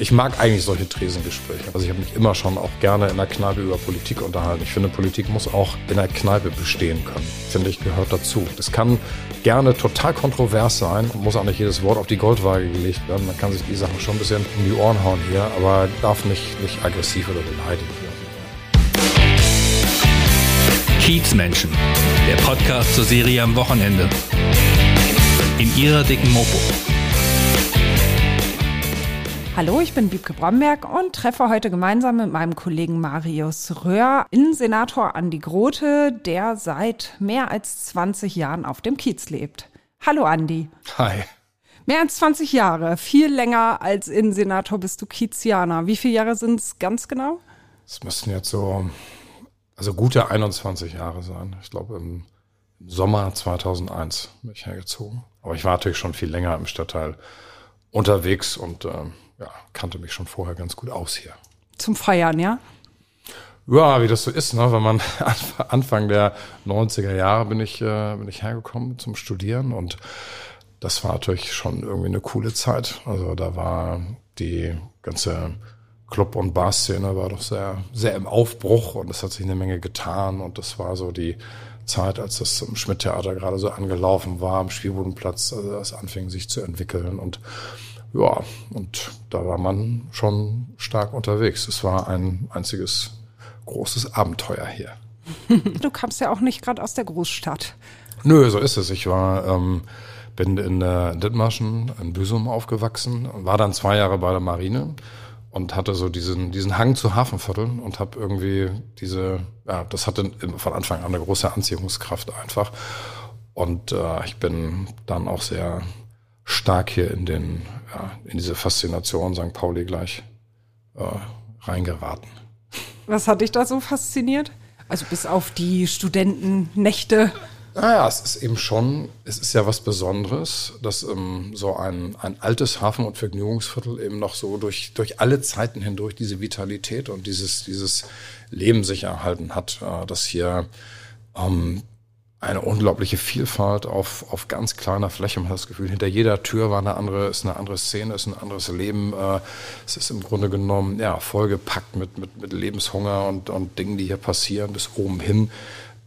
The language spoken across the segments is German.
Ich mag eigentlich solche Tresengespräche. Also ich habe mich immer schon auch gerne in der Kneipe über Politik unterhalten. Ich finde, Politik muss auch in der Kneipe bestehen können. Finde ich, gehört dazu. Das kann gerne total kontrovers sein und muss auch nicht jedes Wort auf die Goldwaage gelegt werden. Man kann sich die Sachen schon ein bisschen um die Ohren hauen hier, aber darf nicht, nicht aggressiv oder beleidigend werden. Kiezmenschen, der Podcast zur Serie am Wochenende. In ihrer dicken Mopo. Hallo, ich bin Wiebke Bromberg und treffe heute gemeinsam mit meinem Kollegen Marius Röhr Innensenator Andi Grote, der seit mehr als 20 Jahren auf dem Kiez lebt. Hallo Andi. Hi. Mehr als 20 Jahre, viel länger als Innensenator bist du Kiezianer. Wie viele Jahre sind es ganz genau? Es müssten jetzt so, also gute 21 Jahre sein. Ich glaube im Sommer 2001 bin ich hergezogen. Aber ich war natürlich schon viel länger im Stadtteil unterwegs und ähm, ja, kannte mich schon vorher ganz gut aus hier. Zum Feiern, ja? Ja, wie das so ist, ne? wenn man Anfang der 90er Jahre bin ich, äh, bin ich hergekommen zum Studieren und das war natürlich schon irgendwie eine coole Zeit. Also da war die ganze Club- und Bar-Szene war doch sehr, sehr im Aufbruch und es hat sich eine Menge getan und das war so die Zeit, als das im Schmidt-Theater gerade so angelaufen war, am Spielbodenplatz, also das anfing sich zu entwickeln und ja, und da war man schon stark unterwegs. Es war ein einziges großes Abenteuer hier. Du kamst ja auch nicht gerade aus der Großstadt. Nö, so ist es. Ich war, ähm, bin in äh, Dithmarschen, in Büsum aufgewachsen, war dann zwei Jahre bei der Marine und hatte so diesen, diesen Hang zu Hafenvierteln und habe irgendwie diese, ja, das hatte von Anfang an eine große Anziehungskraft einfach. Und äh, ich bin dann auch sehr stark hier in den, ja, in diese Faszination St. Pauli gleich äh, reingeraten. Was hat dich da so fasziniert? Also bis auf die Studentennächte. Naja, es ist eben schon, es ist ja was Besonderes, dass ähm, so ein, ein altes Hafen- und Vergnügungsviertel eben noch so durch, durch alle Zeiten hindurch diese Vitalität und dieses, dieses Leben sich erhalten hat, äh, dass hier ähm, eine unglaubliche Vielfalt auf, auf ganz kleiner Fläche. Man hat das Gefühl, hinter jeder Tür war eine andere, ist eine andere Szene, ist ein anderes Leben. Äh, es ist im Grunde genommen, ja, vollgepackt mit, mit, mit Lebenshunger und, und Dingen, die hier passieren, bis oben hin.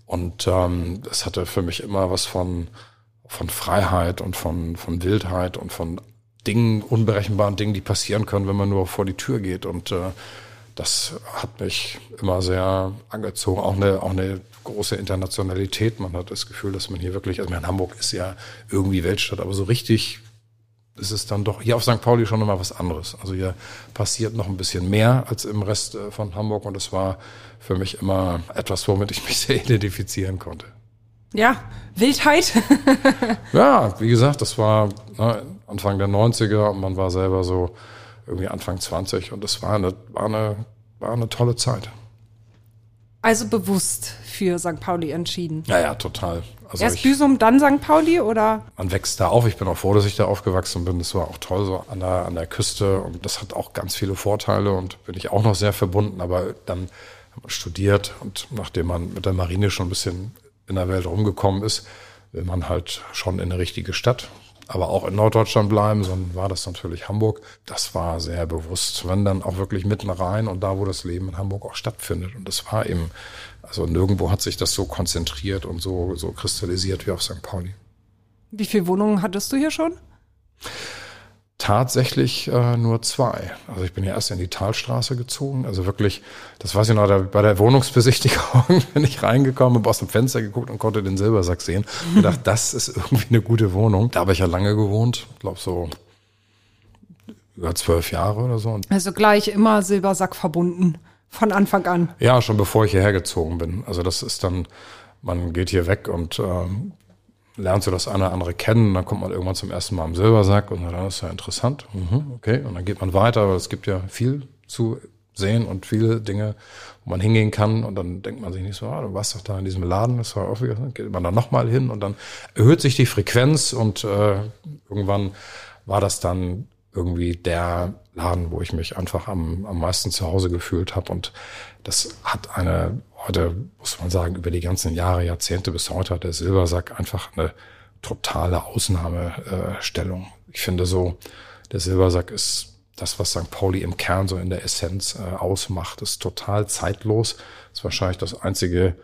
Und ähm, das hatte für mich immer was von, von Freiheit und von, von Wildheit und von Dingen, unberechenbaren Dingen, die passieren können, wenn man nur vor die Tür geht. Und äh, das hat mich immer sehr angezogen. Auch eine, auch eine große Internationalität. Man hat das Gefühl, dass man hier wirklich, also in Hamburg ist ja irgendwie Weltstadt, aber so richtig ist es dann doch hier auf St. Pauli schon nochmal was anderes. Also hier passiert noch ein bisschen mehr als im Rest äh, von Hamburg und es war für mich immer etwas, womit ich mich sehr identifizieren konnte. Ja, Wildheit. ja, wie gesagt, das war ne, Anfang der 90er und man war selber so irgendwie Anfang 20 und das war eine, war eine, war eine tolle Zeit. Also bewusst für St. Pauli entschieden. Ja, ja, total. Also Erst ich, Büsum, dann St. Pauli oder? Man wächst da auf. Ich bin auch froh, dass ich da aufgewachsen bin. Das war auch toll so an der, an der Küste und das hat auch ganz viele Vorteile und bin ich auch noch sehr verbunden. Aber dann hat man studiert und nachdem man mit der Marine schon ein bisschen in der Welt rumgekommen ist, will man halt schon in eine richtige Stadt aber auch in Norddeutschland bleiben, sondern war das natürlich Hamburg. Das war sehr bewusst, wenn dann auch wirklich mitten rein und da, wo das Leben in Hamburg auch stattfindet. Und das war eben, also nirgendwo hat sich das so konzentriert und so, so kristallisiert wie auf St. Pauli. Wie viele Wohnungen hattest du hier schon? Tatsächlich äh, nur zwei. Also ich bin ja erst in die Talstraße gezogen. Also wirklich, das weiß ich noch, da, bei der Wohnungsbesichtigung bin ich reingekommen, habe aus dem Fenster geguckt und konnte den Silbersack sehen. Ich gedacht, das ist irgendwie eine gute Wohnung. Da habe ich ja lange gewohnt, glaube so über zwölf Jahre oder so. Also gleich immer Silbersack verbunden, von Anfang an. Ja, schon bevor ich hierher gezogen bin. Also das ist dann, man geht hier weg und ähm, lernst du das eine oder andere kennen, dann kommt man irgendwann zum ersten Mal am Silbersack und dann ist ja interessant, mhm, okay, und dann geht man weiter, aber es gibt ja viel zu sehen und viele Dinge, wo man hingehen kann und dann denkt man sich nicht so, ah, du warst doch da in diesem Laden, das war auch geht man da nochmal hin und dann erhöht sich die Frequenz und äh, irgendwann war das dann irgendwie der Laden, wo ich mich einfach am, am meisten zu Hause gefühlt habe und das hat eine heute muss man sagen, über die ganzen Jahre, Jahrzehnte bis heute hat der Silbersack einfach eine totale Ausnahmestellung. Ich finde so, der Silbersack ist das, was St. Pauli im Kern so in der Essenz äh, ausmacht, ist total zeitlos. Ist wahrscheinlich das einzige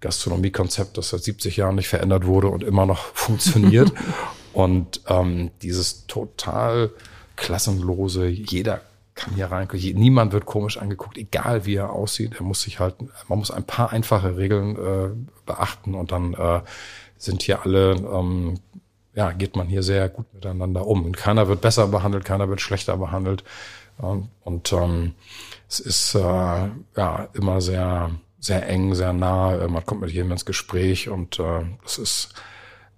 Gastronomiekonzept, das seit 70 Jahren nicht verändert wurde und immer noch funktioniert. und ähm, dieses total klassenlose, jeder kann hier rein, niemand wird komisch angeguckt, egal wie er aussieht. Er muss sich halt, man muss ein paar einfache Regeln äh, beachten und dann äh, sind hier alle ähm, ja, geht man hier sehr gut miteinander um. Und keiner wird besser behandelt, keiner wird schlechter behandelt. Und ähm, es ist äh, ja immer sehr, sehr eng, sehr nah. Man kommt mit jedem ins Gespräch und äh, das ist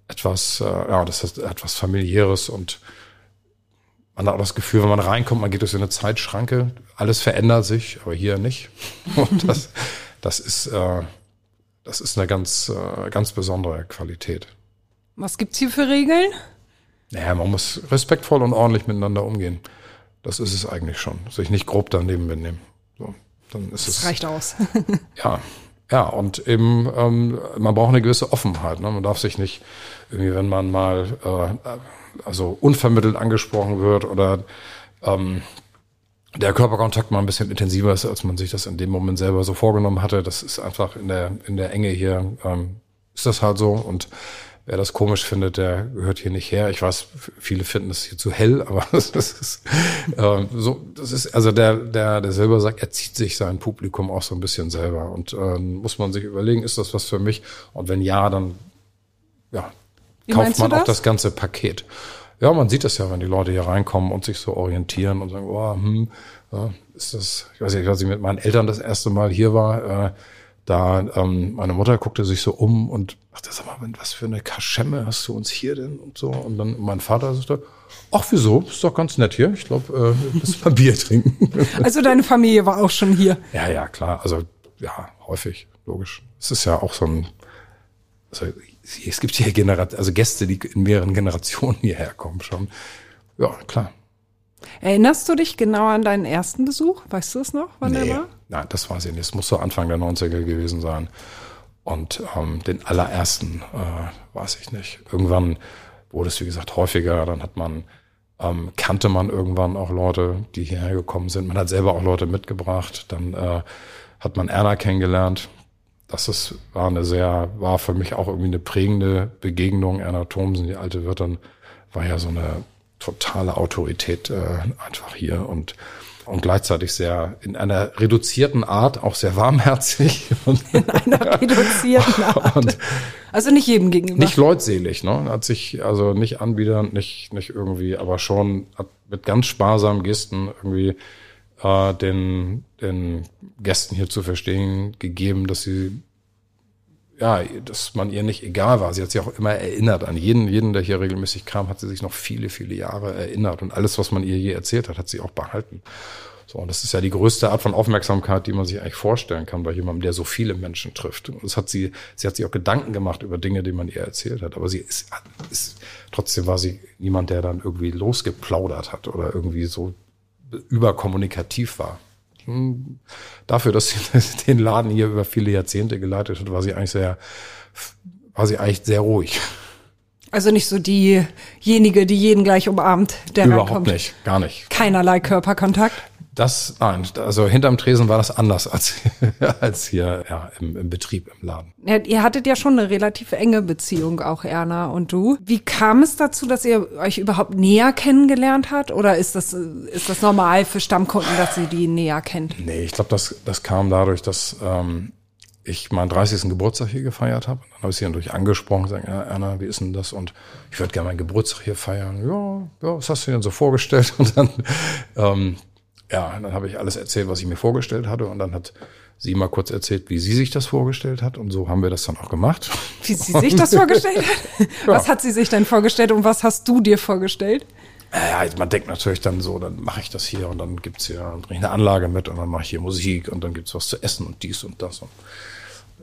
etwas, äh, ja, das ist etwas familiäres und man hat auch das Gefühl, wenn man reinkommt, man geht durch so eine Zeitschranke, alles verändert sich, aber hier nicht. Und das, das ist, äh, das ist eine ganz, äh, ganz besondere Qualität. Was gibt's hier für Regeln? Naja, man muss respektvoll und ordentlich miteinander umgehen. Das ist es eigentlich schon. Sich nicht grob daneben benehmen. So, dann ist das es. reicht aus. ja. Ja, und eben, ähm, man braucht eine gewisse Offenheit. Ne? Man darf sich nicht irgendwie, wenn man mal äh, also unvermittelt angesprochen wird oder ähm, der Körperkontakt mal ein bisschen intensiver ist, als man sich das in dem Moment selber so vorgenommen hatte. Das ist einfach in der, in der Enge hier, ähm, ist das halt so. Und Wer das komisch findet, der gehört hier nicht her. Ich weiß, viele finden es hier zu hell, aber das ist äh, so. Das ist also der der der selber sagt, er zieht sich sein Publikum auch so ein bisschen selber und äh, muss man sich überlegen, ist das was für mich? Und wenn ja, dann ja Wie kauft man auch das ganze Paket. Ja, man sieht das ja, wenn die Leute hier reinkommen und sich so orientieren und sagen, oh, hm, ja, ist das, ich weiß nicht, als ich mit meinen Eltern das erste Mal hier war, äh, da ähm, meine Mutter guckte sich so um und dachte, sag mal, was für eine Kaschemme hast du uns hier denn und so. Und dann mein Vater sagte, ach wieso, ist doch ganz nett hier. Ich glaube, äh, müssen mal Bier trinken. Also deine Familie war auch schon hier? Ja, ja, klar. Also ja, häufig, logisch. Es ist ja auch so ein, also es gibt hier Generat also Gäste, die in mehreren Generationen hierher kommen schon. Ja, klar. Erinnerst du dich genau an deinen ersten Besuch? Weißt du es noch, wann nee, der war? Nein, das weiß ich nicht. Es muss so Anfang der 90er gewesen sein. Und ähm, den allerersten äh, weiß ich nicht. Irgendwann wurde es, wie gesagt, häufiger. Dann hat man, ähm, kannte man irgendwann auch Leute, die hierher gekommen sind. Man hat selber auch Leute mitgebracht. Dann äh, hat man Erna kennengelernt. Das ist, war eine sehr, war für mich auch irgendwie eine prägende Begegnung. Erna Thomsen, die alte Wirtin, war ja so eine totale Autorität äh, einfach hier und und gleichzeitig sehr in einer reduzierten Art auch sehr warmherzig. In einer reduzierten Art. Und also nicht jedem gegenüber. Nicht leutselig, ne? Hat sich also nicht anbiedernd, nicht, nicht irgendwie, aber schon mit ganz sparsamen Gesten irgendwie äh, den, den Gästen hier zu verstehen gegeben, dass sie ja, dass man ihr nicht egal war. Sie hat sich auch immer erinnert an jeden, jeden, der hier regelmäßig kam, hat sie sich noch viele, viele Jahre erinnert und alles, was man ihr je erzählt hat, hat sie auch behalten. So, und das ist ja die größte Art von Aufmerksamkeit, die man sich eigentlich vorstellen kann bei jemandem, der so viele Menschen trifft. Und das hat sie, sie hat sich auch Gedanken gemacht über Dinge, die man ihr erzählt hat. Aber sie ist, ist trotzdem war sie niemand, der dann irgendwie losgeplaudert hat oder irgendwie so überkommunikativ war dafür, dass sie den Laden hier über viele Jahrzehnte geleitet hat, war sie eigentlich sehr, war sie eigentlich sehr ruhig. Also nicht so diejenige, die jeden gleich umarmt, der Überhaupt reinkommt. nicht, gar nicht. Keinerlei Körperkontakt. Das, nein, also hinterm Tresen war das anders als, als hier ja, im, im Betrieb, im Laden. Ja, ihr hattet ja schon eine relativ enge Beziehung, auch Erna und du. Wie kam es dazu, dass ihr euch überhaupt näher kennengelernt habt? Oder ist das, ist das normal für Stammkunden, dass sie die näher kennt? Nee, ich glaube, das, das kam dadurch, dass ähm, ich meinen 30. Geburtstag hier gefeiert habe. Dann habe ich sie natürlich angesprochen, gesagt, ja, Erna, wie ist denn das? Und ich würde gerne meinen Geburtstag hier feiern. Ja, ja, was hast du denn so vorgestellt? Und dann ähm, ja, dann habe ich alles erzählt, was ich mir vorgestellt hatte. Und dann hat sie mal kurz erzählt, wie sie sich das vorgestellt hat. Und so haben wir das dann auch gemacht. Wie sie sich das vorgestellt hat? Was hat sie sich denn vorgestellt und was hast du dir vorgestellt? Ja, man denkt natürlich dann so, dann mache ich das hier und dann gibt's hier, dann bringe ich eine Anlage mit und dann mache ich hier Musik und dann gibt's was zu essen und dies und das. Und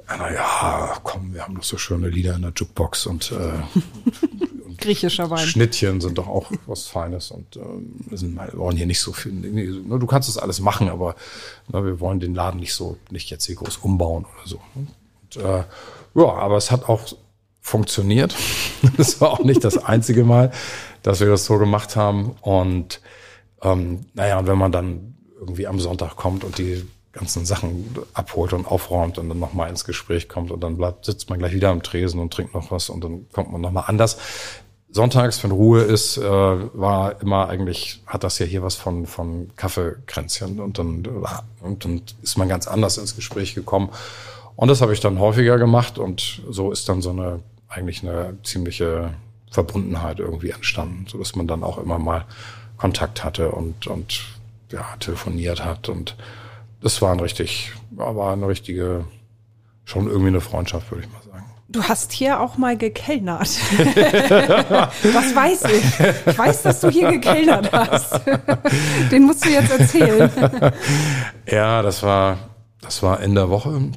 na ja, komm, wir haben doch so schöne Lieder in der Jukebox und äh, Griechischer Wein. Schnittchen sind doch auch was Feines und ähm, wir, sind, wir wollen hier nicht so viel. Ne, du kannst das alles machen, aber ne, wir wollen den Laden nicht so, nicht jetzt hier groß umbauen oder so. Und, äh, ja, aber es hat auch funktioniert. das war auch nicht das einzige Mal, dass wir das so gemacht haben. Und Ähm, naja, und wenn man dann irgendwie am Sonntag kommt und die ganzen Sachen abholt und aufräumt und dann nochmal ins Gespräch kommt und dann bleibt, sitzt man gleich wieder am Tresen und trinkt noch was und dann kommt man nochmal anders. Sonntags, wenn Ruhe ist, äh, war immer eigentlich, hat das ja hier was von, von Kaffeekränzchen und dann, und dann ist man ganz anders ins Gespräch gekommen. Und das habe ich dann häufiger gemacht und so ist dann so eine, eigentlich eine ziemliche Verbundenheit irgendwie entstanden, so dass man dann auch immer mal Kontakt hatte und, und ja, telefoniert hat und das war ein richtig, war eine richtige, schon irgendwie eine Freundschaft, würde ich mal sagen. Du hast hier auch mal gekellnert. das weiß ich. Ich weiß, dass du hier gekellnert hast. Den musst du jetzt erzählen. Ja, das war, das war in der Woche.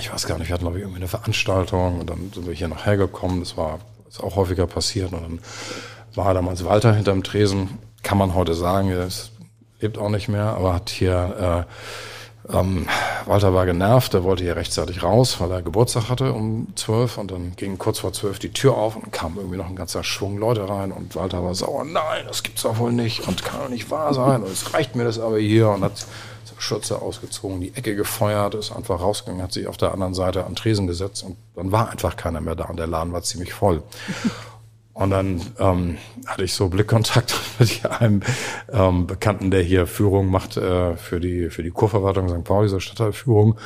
Ich weiß gar nicht, wir hatten glaube ich irgendwie eine Veranstaltung und dann sind wir hier noch hergekommen. Das war ist auch häufiger passiert und dann war damals Walter hinterm Tresen. Kann man heute sagen, er lebt auch nicht mehr, aber hat hier äh, ähm, Walter war genervt, er wollte hier rechtzeitig raus, weil er Geburtstag hatte um zwölf und dann ging kurz vor zwölf die Tür auf und kam irgendwie noch ein ganzer Schwung Leute rein und Walter war sauer, nein, das gibt's doch wohl nicht und kann doch nicht wahr sein und es reicht mir das aber hier und hat Schürze ausgezogen, die Ecke gefeuert, ist einfach rausgegangen, hat sich auf der anderen Seite an Tresen gesetzt und dann war einfach keiner mehr da und der Laden war ziemlich voll. Und dann ähm, hatte ich so Blickkontakt mit einem ähm, Bekannten, der hier Führung macht äh, für die für die Kurverwaltung St. Pauli, so Stadtteilführung.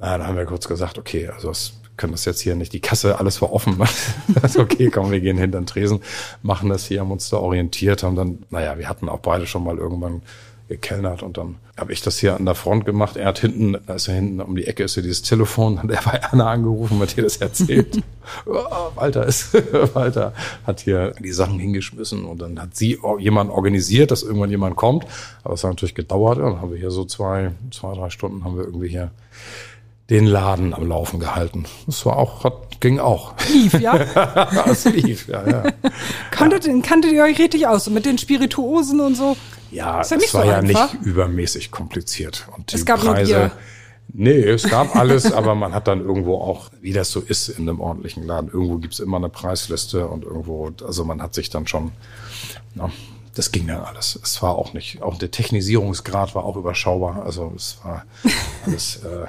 Na, da haben wir kurz gesagt, okay, also das können das jetzt hier nicht, die Kasse, alles war offen. also okay, komm, wir gehen hinter den Tresen, machen das hier, haben uns da orientiert, haben dann, naja, wir hatten auch beide schon mal irgendwann gekellnert und dann habe ich das hier an der Front gemacht. Er hat hinten, da ist er hinten um die Ecke ist hier dieses Telefon, hat er bei Anna angerufen, hat ihr das erzählt. oh, Walter ist, Walter hat hier die Sachen hingeschmissen und dann hat sie jemand organisiert, dass irgendwann jemand kommt. Aber es hat natürlich gedauert. Und dann haben wir hier so zwei, zwei, drei Stunden haben wir irgendwie hier den Laden am Laufen gehalten. Das war auch, hat, ging auch. Lief, ja? es lief, ja, ja. Kanntet, ja. kanntet ihr euch richtig aus, so mit den Spirituosen und so? Ja, es ja war so ja einfach. nicht übermäßig kompliziert. Und die es gab Preise, Nee, es gab alles, aber man hat dann irgendwo auch, wie das so ist in einem ordentlichen Laden, irgendwo gibt's immer eine Preisliste und irgendwo, also man hat sich dann schon, na, das ging dann alles. Es war auch nicht, auch der Technisierungsgrad war auch überschaubar. Also es war alles. Äh,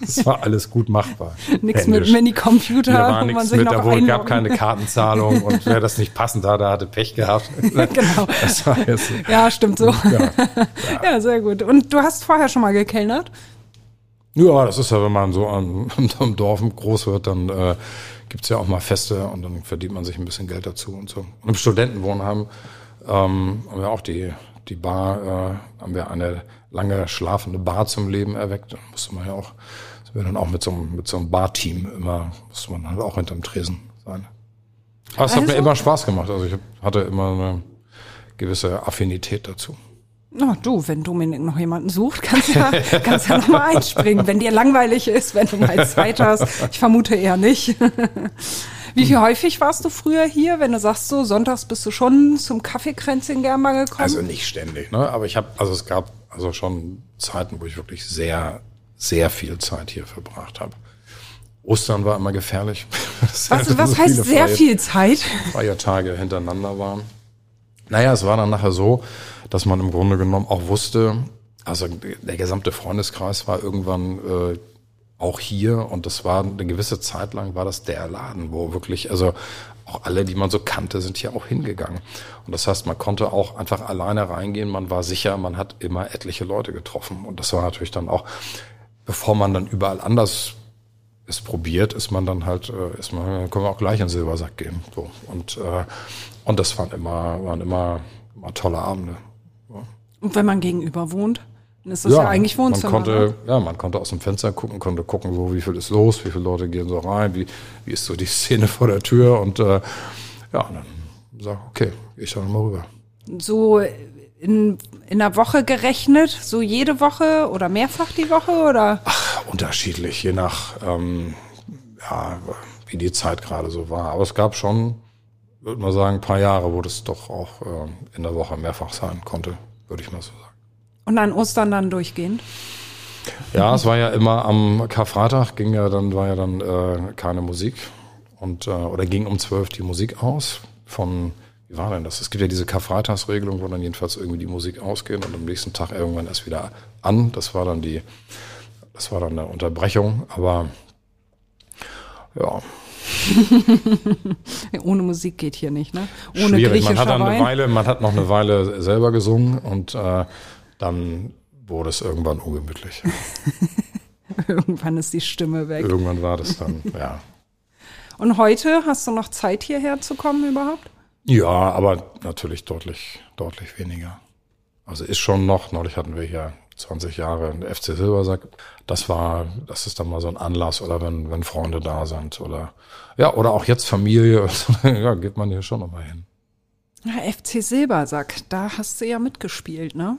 es war alles gut machbar. Nichts mit Mini-Computer. Da war nichts mit, da wohl, gab keine Kartenzahlung und wer das nicht passend hatte, hatte Pech gehabt. genau. Jetzt, ja, stimmt so. Ja, ja. ja, sehr gut. Und du hast vorher schon mal gekellnert? Ja, das ist ja, wenn man so am, am Dorf groß wird, dann äh, gibt's ja auch mal Feste und dann verdient man sich ein bisschen Geld dazu und so. Und im Studentenwohnheim ähm, haben wir auch die, die Bar, äh, haben wir eine lange schlafende Bar zum Leben erweckt. Da musste man ja auch, sind wir dann auch mit so einem, mit so einem Bar-Team immer, musste man halt auch hinterm Tresen sein. Aber es also? hat mir also? immer Spaß gemacht. Also ich hatte immer eine gewisse Affinität dazu. Na du, wenn Dominik noch jemanden sucht, kannst ja, kannst ja noch mal einspringen. Wenn dir langweilig ist, wenn du mal Zeit hast. Ich vermute eher nicht. Wie viel häufig warst du früher hier, wenn du sagst so, sonntags bist du schon zum Kaffeekränzchen gern mal gekommen? Also nicht ständig, ne? Aber ich habe, also es gab also schon Zeiten, wo ich wirklich sehr, sehr viel Zeit hier verbracht habe. Ostern war immer gefährlich. Was, was heißt sehr Feier, viel Zeit? Feiertage hintereinander waren. Naja, es war dann nachher so, dass man im Grunde genommen auch wusste, also der gesamte Freundeskreis war irgendwann äh, auch hier und das war eine gewisse Zeit lang war das der Laden, wo wirklich, also auch alle, die man so kannte, sind hier auch hingegangen. Und das heißt, man konnte auch einfach alleine reingehen, man war sicher, man hat immer etliche Leute getroffen. Und das war natürlich dann auch, bevor man dann überall anders es probiert, ist man dann halt, äh, ist man, können wir auch gleich in den Silbersack gehen. So. Und, äh, und das waren immer, waren immer, immer tolle Abende. Ja. Und wenn man gegenüber wohnt? Dann ist das ja, ja eigentlich Wohnzimmer. Man konnte, ja, man konnte aus dem Fenster gucken, konnte gucken, so, wie viel ist los, wie viele Leute gehen so rein, wie, wie ist so die Szene vor der Tür und äh, ja, und dann sag, okay, ich schau mal rüber. So in, in der Woche gerechnet, so jede Woche oder mehrfach die Woche oder? Ach, unterschiedlich, je nach ähm, ja, wie die Zeit gerade so war. Aber es gab schon, würde man sagen, ein paar Jahre, wo das doch auch äh, in der Woche mehrfach sein konnte, würde ich mal so sagen. Und an Ostern dann durchgehend? Ja, es war ja immer am Karfreitag, ging ja dann, war ja dann äh, keine Musik. Und, äh, oder ging um zwölf die Musik aus von wie war denn das? Es gibt ja diese Karfreitagsregelung, wo dann jedenfalls irgendwie die Musik ausgeht und am nächsten Tag irgendwann erst wieder an. Das war dann die, das war dann eine Unterbrechung, aber ja. Ohne Musik geht hier nicht, ne? Ohne Schwierig. Man hat dann eine Weile, man hat noch eine Weile selber gesungen und äh, dann wurde es irgendwann ungemütlich. Irgendwann ist die Stimme weg. irgendwann war das dann, ja. Und heute hast du noch Zeit hierher zu kommen überhaupt? Ja, aber natürlich deutlich, deutlich weniger. Also ist schon noch, neulich hatten wir hier 20 Jahre FC Silbersack. Das war, das ist dann mal so ein Anlass oder wenn, wenn Freunde da sind oder, ja, oder auch jetzt Familie, ja, geht man hier schon nochmal hin. Ja, FC Silbersack, da hast du ja mitgespielt, ne?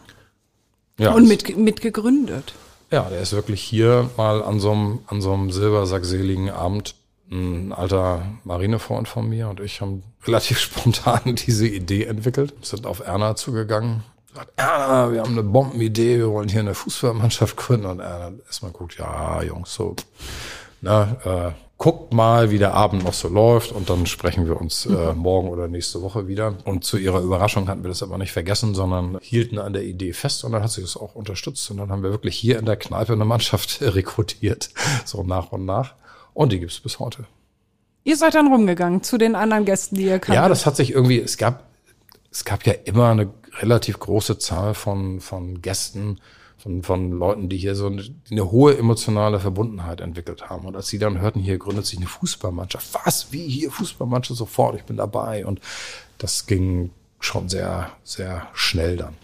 Ja, Und mit, mitgegründet. Ja, der ist wirklich hier mal an so einem, an so einem silbersackseligen Abend. Ein alter Marinefreund von mir und ich haben relativ spontan diese Idee entwickelt, sind auf Erna zugegangen. Sagt, Erna, wir haben eine Bombenidee, wir wollen hier eine Fußballmannschaft gründen. Und Erna erstmal guckt, ja, Jungs, so, na, äh, guckt mal, wie der Abend noch so läuft und dann sprechen wir uns äh, morgen oder nächste Woche wieder. Und zu ihrer Überraschung hatten wir das aber nicht vergessen, sondern hielten an der Idee fest und dann hat sie das auch unterstützt. Und dann haben wir wirklich hier in der Kneipe eine Mannschaft rekrutiert, so nach und nach. Und die gibt's bis heute. Ihr seid dann rumgegangen zu den anderen Gästen, die ihr kanntet. Ja, das hat sich irgendwie, es gab, es gab ja immer eine relativ große Zahl von, von Gästen, von, von Leuten, die hier so eine, eine hohe emotionale Verbundenheit entwickelt haben. Und als sie dann hörten, hier gründet sich eine Fußballmannschaft. Was? Wie hier Fußballmannschaft? Sofort, ich bin dabei. Und das ging schon sehr, sehr schnell dann.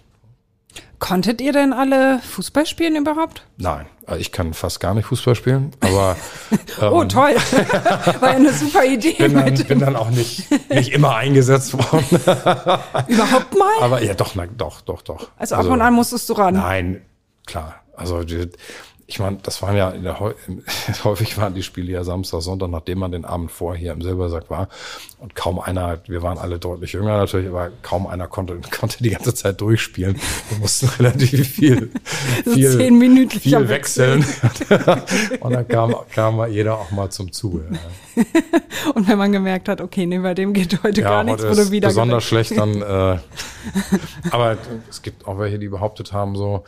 Konntet ihr denn alle Fußball spielen überhaupt? Nein, also ich kann fast gar nicht Fußball spielen, aber Oh, toll. War ja eine super Idee. bin dann, bin dann auch nicht, nicht immer eingesetzt worden. überhaupt mal? Aber ja, doch, na, doch, doch, doch. Also ab und an musstest du ran. Nein, klar. Also ich meine, das waren ja in der, häufig waren die Spiele ja Samstag, Sonntag, nachdem man den Abend vorher im Silbersack war. Und kaum einer, wir waren alle deutlich jünger natürlich, aber kaum einer konnte, konnte die ganze Zeit durchspielen. Wir mussten relativ viel, So viel, zehnminütlicher viel wechseln. Und dann kam, kam jeder auch mal zum Zuge. Ja. Und wenn man gemerkt hat, okay, nee, bei dem geht heute Ja, gar nichts, wurde ist wieder besonders gewechselt. schlecht dann. Äh, aber es gibt auch welche, die behauptet haben, so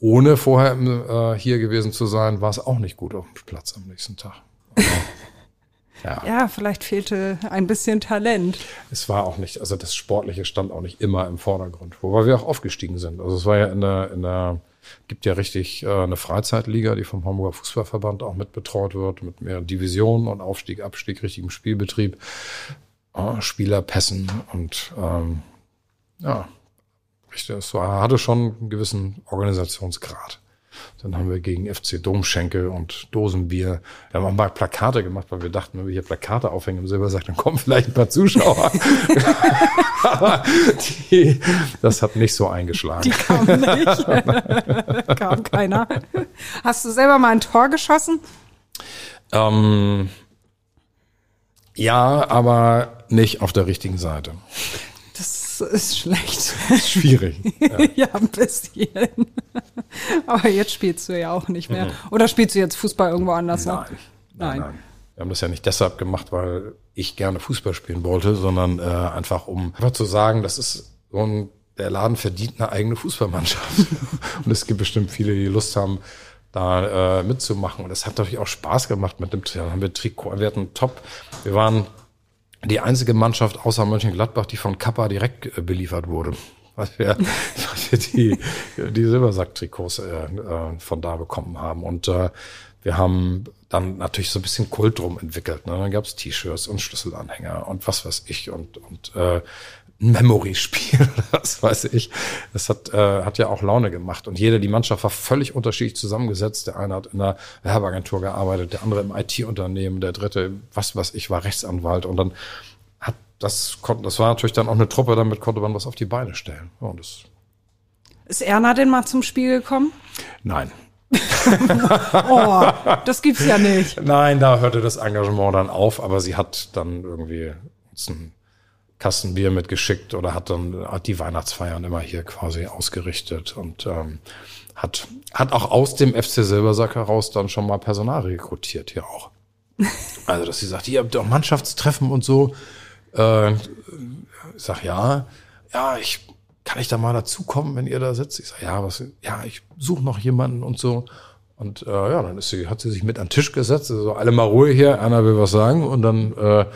ohne vorher äh, hier gewesen zu sein, war es auch nicht gut auf dem Platz am nächsten Tag. Ja, Ja, vielleicht fehlte ein bisschen Talent. es war auch nicht, also das Sportliche stand auch nicht immer im Vordergrund, wobei wir auch aufgestiegen sind. Also es war ja in der, in der, gibt ja richtig äh, eine Freizeitliga, die vom Hamburger Fußballverband auch mit betreut wird, mit mehreren Divisionen und Aufstieg, Abstieg, richtigem Spielbetrieb, äh, Spielerpässen und ähm, ja, richtig, es war, hatte schon einen gewissen Organisationsgrad. Dann haben wir gegen FC Domschenkel und Dosenbier, wir haben auch mal Plakate gemacht, weil wir dachten, wenn wir hier Plakate aufhängen im Silbersack, dann kommen vielleicht ein paar Zuschauer. Aber die, das hat nicht so eingeschlagen. Die kam nicht. kam keiner. Hast du selber mal ein Tor geschossen? Ähm, ja, aber nicht auf der richtigen Seite. Das ist schlecht. Schwierig. ja, ein bisschen. Aber jetzt spielst du ja auch nicht mehr. Oder spielst du jetzt Fußball irgendwo anders noch? Nein. Nein, nein. Wir haben das ja nicht deshalb gemacht, weil ich gerne Fußball spielen wollte, sondern äh, einfach um einfach zu sagen, das ist so ein, der Laden verdient eine eigene Fußballmannschaft. Und es gibt bestimmt viele, die Lust haben, da äh, mitzumachen. Und es hat natürlich auch Spaß gemacht mit dem da haben wir Trikot. Wir hatten top. Wir waren die einzige Mannschaft außer Mönchengladbach, die von Kappa direkt äh, beliefert wurde. Weil wir, weil wir die, die Silbersack-Trikots äh, äh, von da bekommen haben. Und wir haben dann natürlich so ein bisschen Kult drum entwickelt. Ne? Dann gab's T-Shirts und Schlüsselanhänger und was weiß ich und, und äh, ein Memory-Spiel, oder was weiß ich. Das hat, äh, hat ja auch Laune gemacht. Und jeder, die Mannschaft war völlig unterschiedlich zusammengesetzt. Der eine hat in einer Werbeagentur gearbeitet, der andere im IT-Unternehmen, der dritte, was weiß ich, war Rechtsanwalt. Und dann hat das, konnte, das war natürlich dann auch eine Truppe, damit konnte man was auf die Beine stellen. Ja, und das, Ist Erna denn mal zum Spiel gekommen? nein. Oh, das gibt's ja nicht. Nein, da hörte das Engagement dann auf, aber sie hat dann irgendwie uns einen Kasten Bier mitgeschickt oder hat dann hat die Weihnachtsfeiern immer hier quasi ausgerichtet und ähm, hat, hat auch aus dem FC Silbersack heraus dann schon mal Personal rekrutiert hier auch. Also, dass sie sagt, ihr habt doch Mannschaftstreffen und so. Äh, ich sag ja, ja, ich kann ich da mal dazukommen, wenn ihr da sitzt? Ich sag ja, was, ja, ich suche noch jemanden und so. Und äh, ja, dann ist sie, hat sie sich mit an den Tisch gesetzt, also alle mal Ruhe hier, Erna will was sagen. Und dann äh,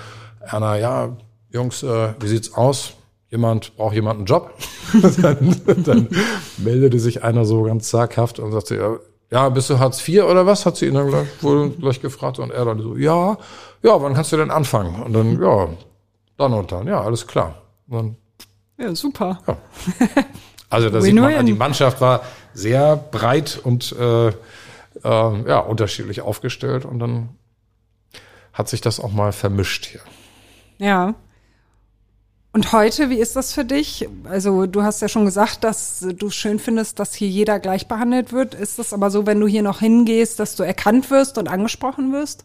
Erna, ja, Jungs, äh, wie sieht's aus? Jemand braucht jemand einen Job? dann, dann meldete sich einer so ganz zaghaft und sagte, ja, ja, bist du Hartz IV oder was? Hat sie ihn dann gleich, wohl gleich gefragt und er dann so, ja, ja, wann kannst du denn anfangen? Und dann, ja, dann und dann, ja, alles klar. Und dann, ja, super. Ja. Also da sieht man, die Mannschaft war sehr breit und äh, äh, ja, unterschiedlich aufgestellt und dann hat sich das auch mal vermischt hier. Ja. Und heute, wie ist das für dich? Also du hast ja schon gesagt, dass du schön findest, dass hier jeder gleich behandelt wird. Ist das aber so, wenn du hier noch hingehst, dass du erkannt wirst und angesprochen wirst?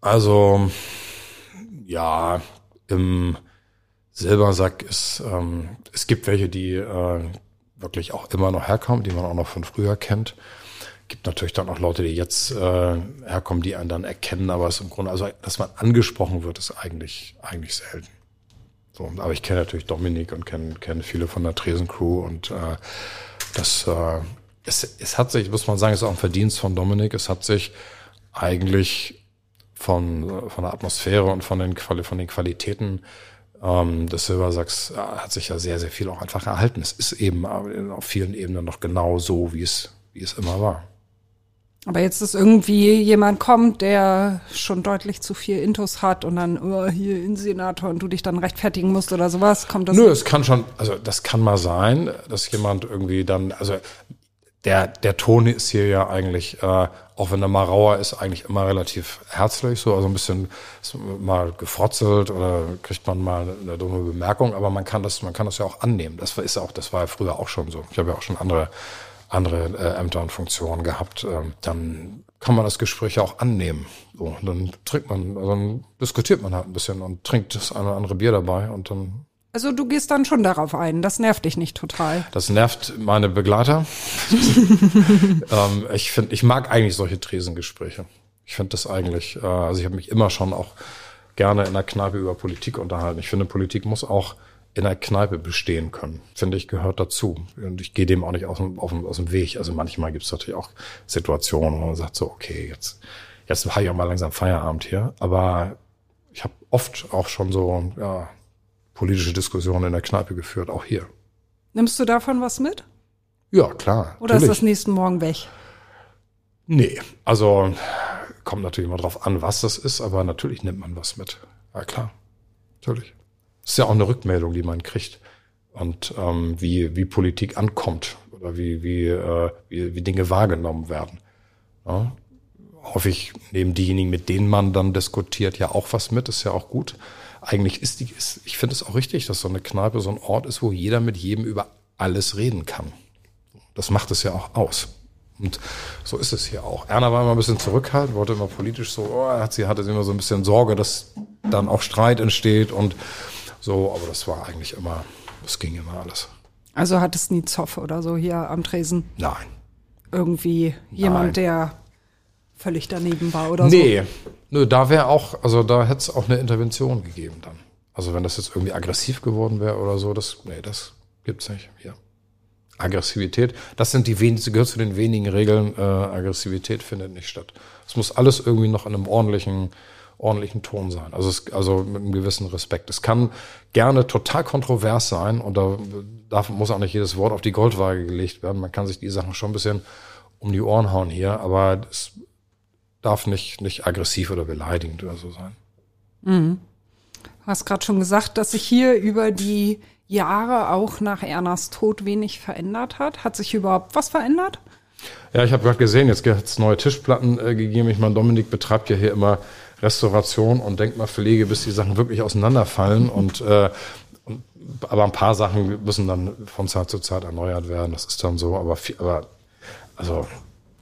Also ja, im Silbersack ist, ähm, es gibt welche, die äh, wirklich auch immer noch herkommen, die man auch noch von früher kennt. Gibt natürlich dann auch Leute, die jetzt äh, herkommen, die einen dann erkennen, aber es ist im Grunde, also dass man angesprochen wird, ist eigentlich eigentlich selten. So, aber ich kenne natürlich Dominik und kenne kenne viele von der Tresen-Crew und äh, das äh, es, es hat sich, muss man sagen, es ist auch ein Verdienst von Dominik. Es hat sich eigentlich von, von der Atmosphäre und von den, von den Qualitäten ähm, des Silbersacks äh, hat sich ja sehr, sehr viel auch einfach erhalten. Es ist eben auf vielen Ebenen noch genau so, wie es, wie es immer war. Aber jetzt ist irgendwie jemand kommt, der schon deutlich zu viel Intus hat und dann oh, hier Insenator und du dich dann rechtfertigen musst oder sowas, kommt das? Nö, es kann schon, also das kann mal sein, dass jemand irgendwie dann, also der, der Ton ist hier ja eigentlich, äh, auch wenn er mal rauer ist, eigentlich immer relativ herzlich, so, also ein bisschen mal gefrotzelt oder kriegt man mal eine dumme Bemerkung, aber man kann das, man kann das ja auch annehmen. Das ist auch, das war ja früher auch schon so. Ich habe ja auch schon andere andere äh, Ämter und Funktionen gehabt, äh, dann kann man das Gespräch auch annehmen. So, dann trinkt man, also dann diskutiert man halt ein bisschen und trinkt das eine oder andere Bier dabei und dann. Also du gehst dann schon darauf ein. Das nervt dich nicht total. Das nervt meine Begleiter. ähm, ich finde, ich mag eigentlich solche Tresengespräche. Ich finde das eigentlich, äh, also ich habe mich immer schon auch gerne in der Kneipe über Politik unterhalten. Ich finde, Politik muss auch in der Kneipe bestehen können. Finde ich, gehört dazu. Und ich gehe dem auch nicht aus dem, aus dem Weg. Also manchmal gibt es natürlich auch Situationen, wo man sagt so, okay, jetzt, jetzt habe ich auch mal langsam Feierabend hier. Aber ich habe oft auch schon so ja, politische Diskussionen in der Kneipe geführt, auch hier. Nimmst du davon was mit? Ja, klar. Oder natürlich. ist das nächsten Morgen weg? Nee, also kommt natürlich immer drauf an, was das ist, aber natürlich nimmt man was mit. Ja, klar. Natürlich. Ist ja auch eine Rückmeldung, die man kriegt. Und ähm, wie, wie Politik ankommt oder wie, wie, äh, wie, wie Dinge wahrgenommen werden. Ja? Häufig nehmen diejenigen, mit denen man dann diskutiert, ja auch was mit, ist ja auch gut. Eigentlich ist die, ist, ich finde es auch richtig, dass so eine Kneipe so ein Ort ist, wo jeder mit jedem über alles reden kann. Das macht es ja auch aus. Und so ist es hier auch. Erna war immer ein bisschen zurückhaltend, wollte immer politisch so, oh, hat sie hatte immer so ein bisschen Sorge, dass dann auch Streit entsteht und so, aber das war eigentlich immer, das ging immer alles. Also hattest nie Zoff oder so hier am Tresen? Nein. Irgendwie jemand, Nein. der völlig daneben war oder nee. so? Nee, nö, da wäre auch, also da hätte es auch eine Intervention gegeben dann. Also wenn das jetzt irgendwie aggressiv geworden wäre oder so, das, nee, das gibt's nicht hier. Aggressivität, das sind die wenigen, gehört zu den wenigen Regeln, äh, Aggressivität findet nicht statt. Es muss alles irgendwie noch in einem ordentlichen ordentlichen Ton sein. Also, es, also mit einem gewissen Respekt. Es kann gerne total kontrovers sein und da darf, muss auch nicht jedes Wort auf die Goldwaage gelegt werden. Man kann sich die Sachen schon ein bisschen um die Ohren hauen hier, aber es darf nicht, nicht aggressiv oder beleidigend oder so sein. Mhm. Du hast gerade schon gesagt, dass sich hier über die Jahre auch nach Ernas Tod wenig verändert hat. Hat sich überhaupt was verändert? Ja, ich habe gerade gesehen, jetzt hat es neue Tischplatten äh, gegeben. Ich meine, Dominik betreibt ja hier immer Restauration und Denkmalpflege, bis die Sachen wirklich auseinanderfallen. Und, äh, und, aber ein paar Sachen müssen dann von Zeit zu Zeit erneuert werden. Das ist dann so. Aber, viel, aber also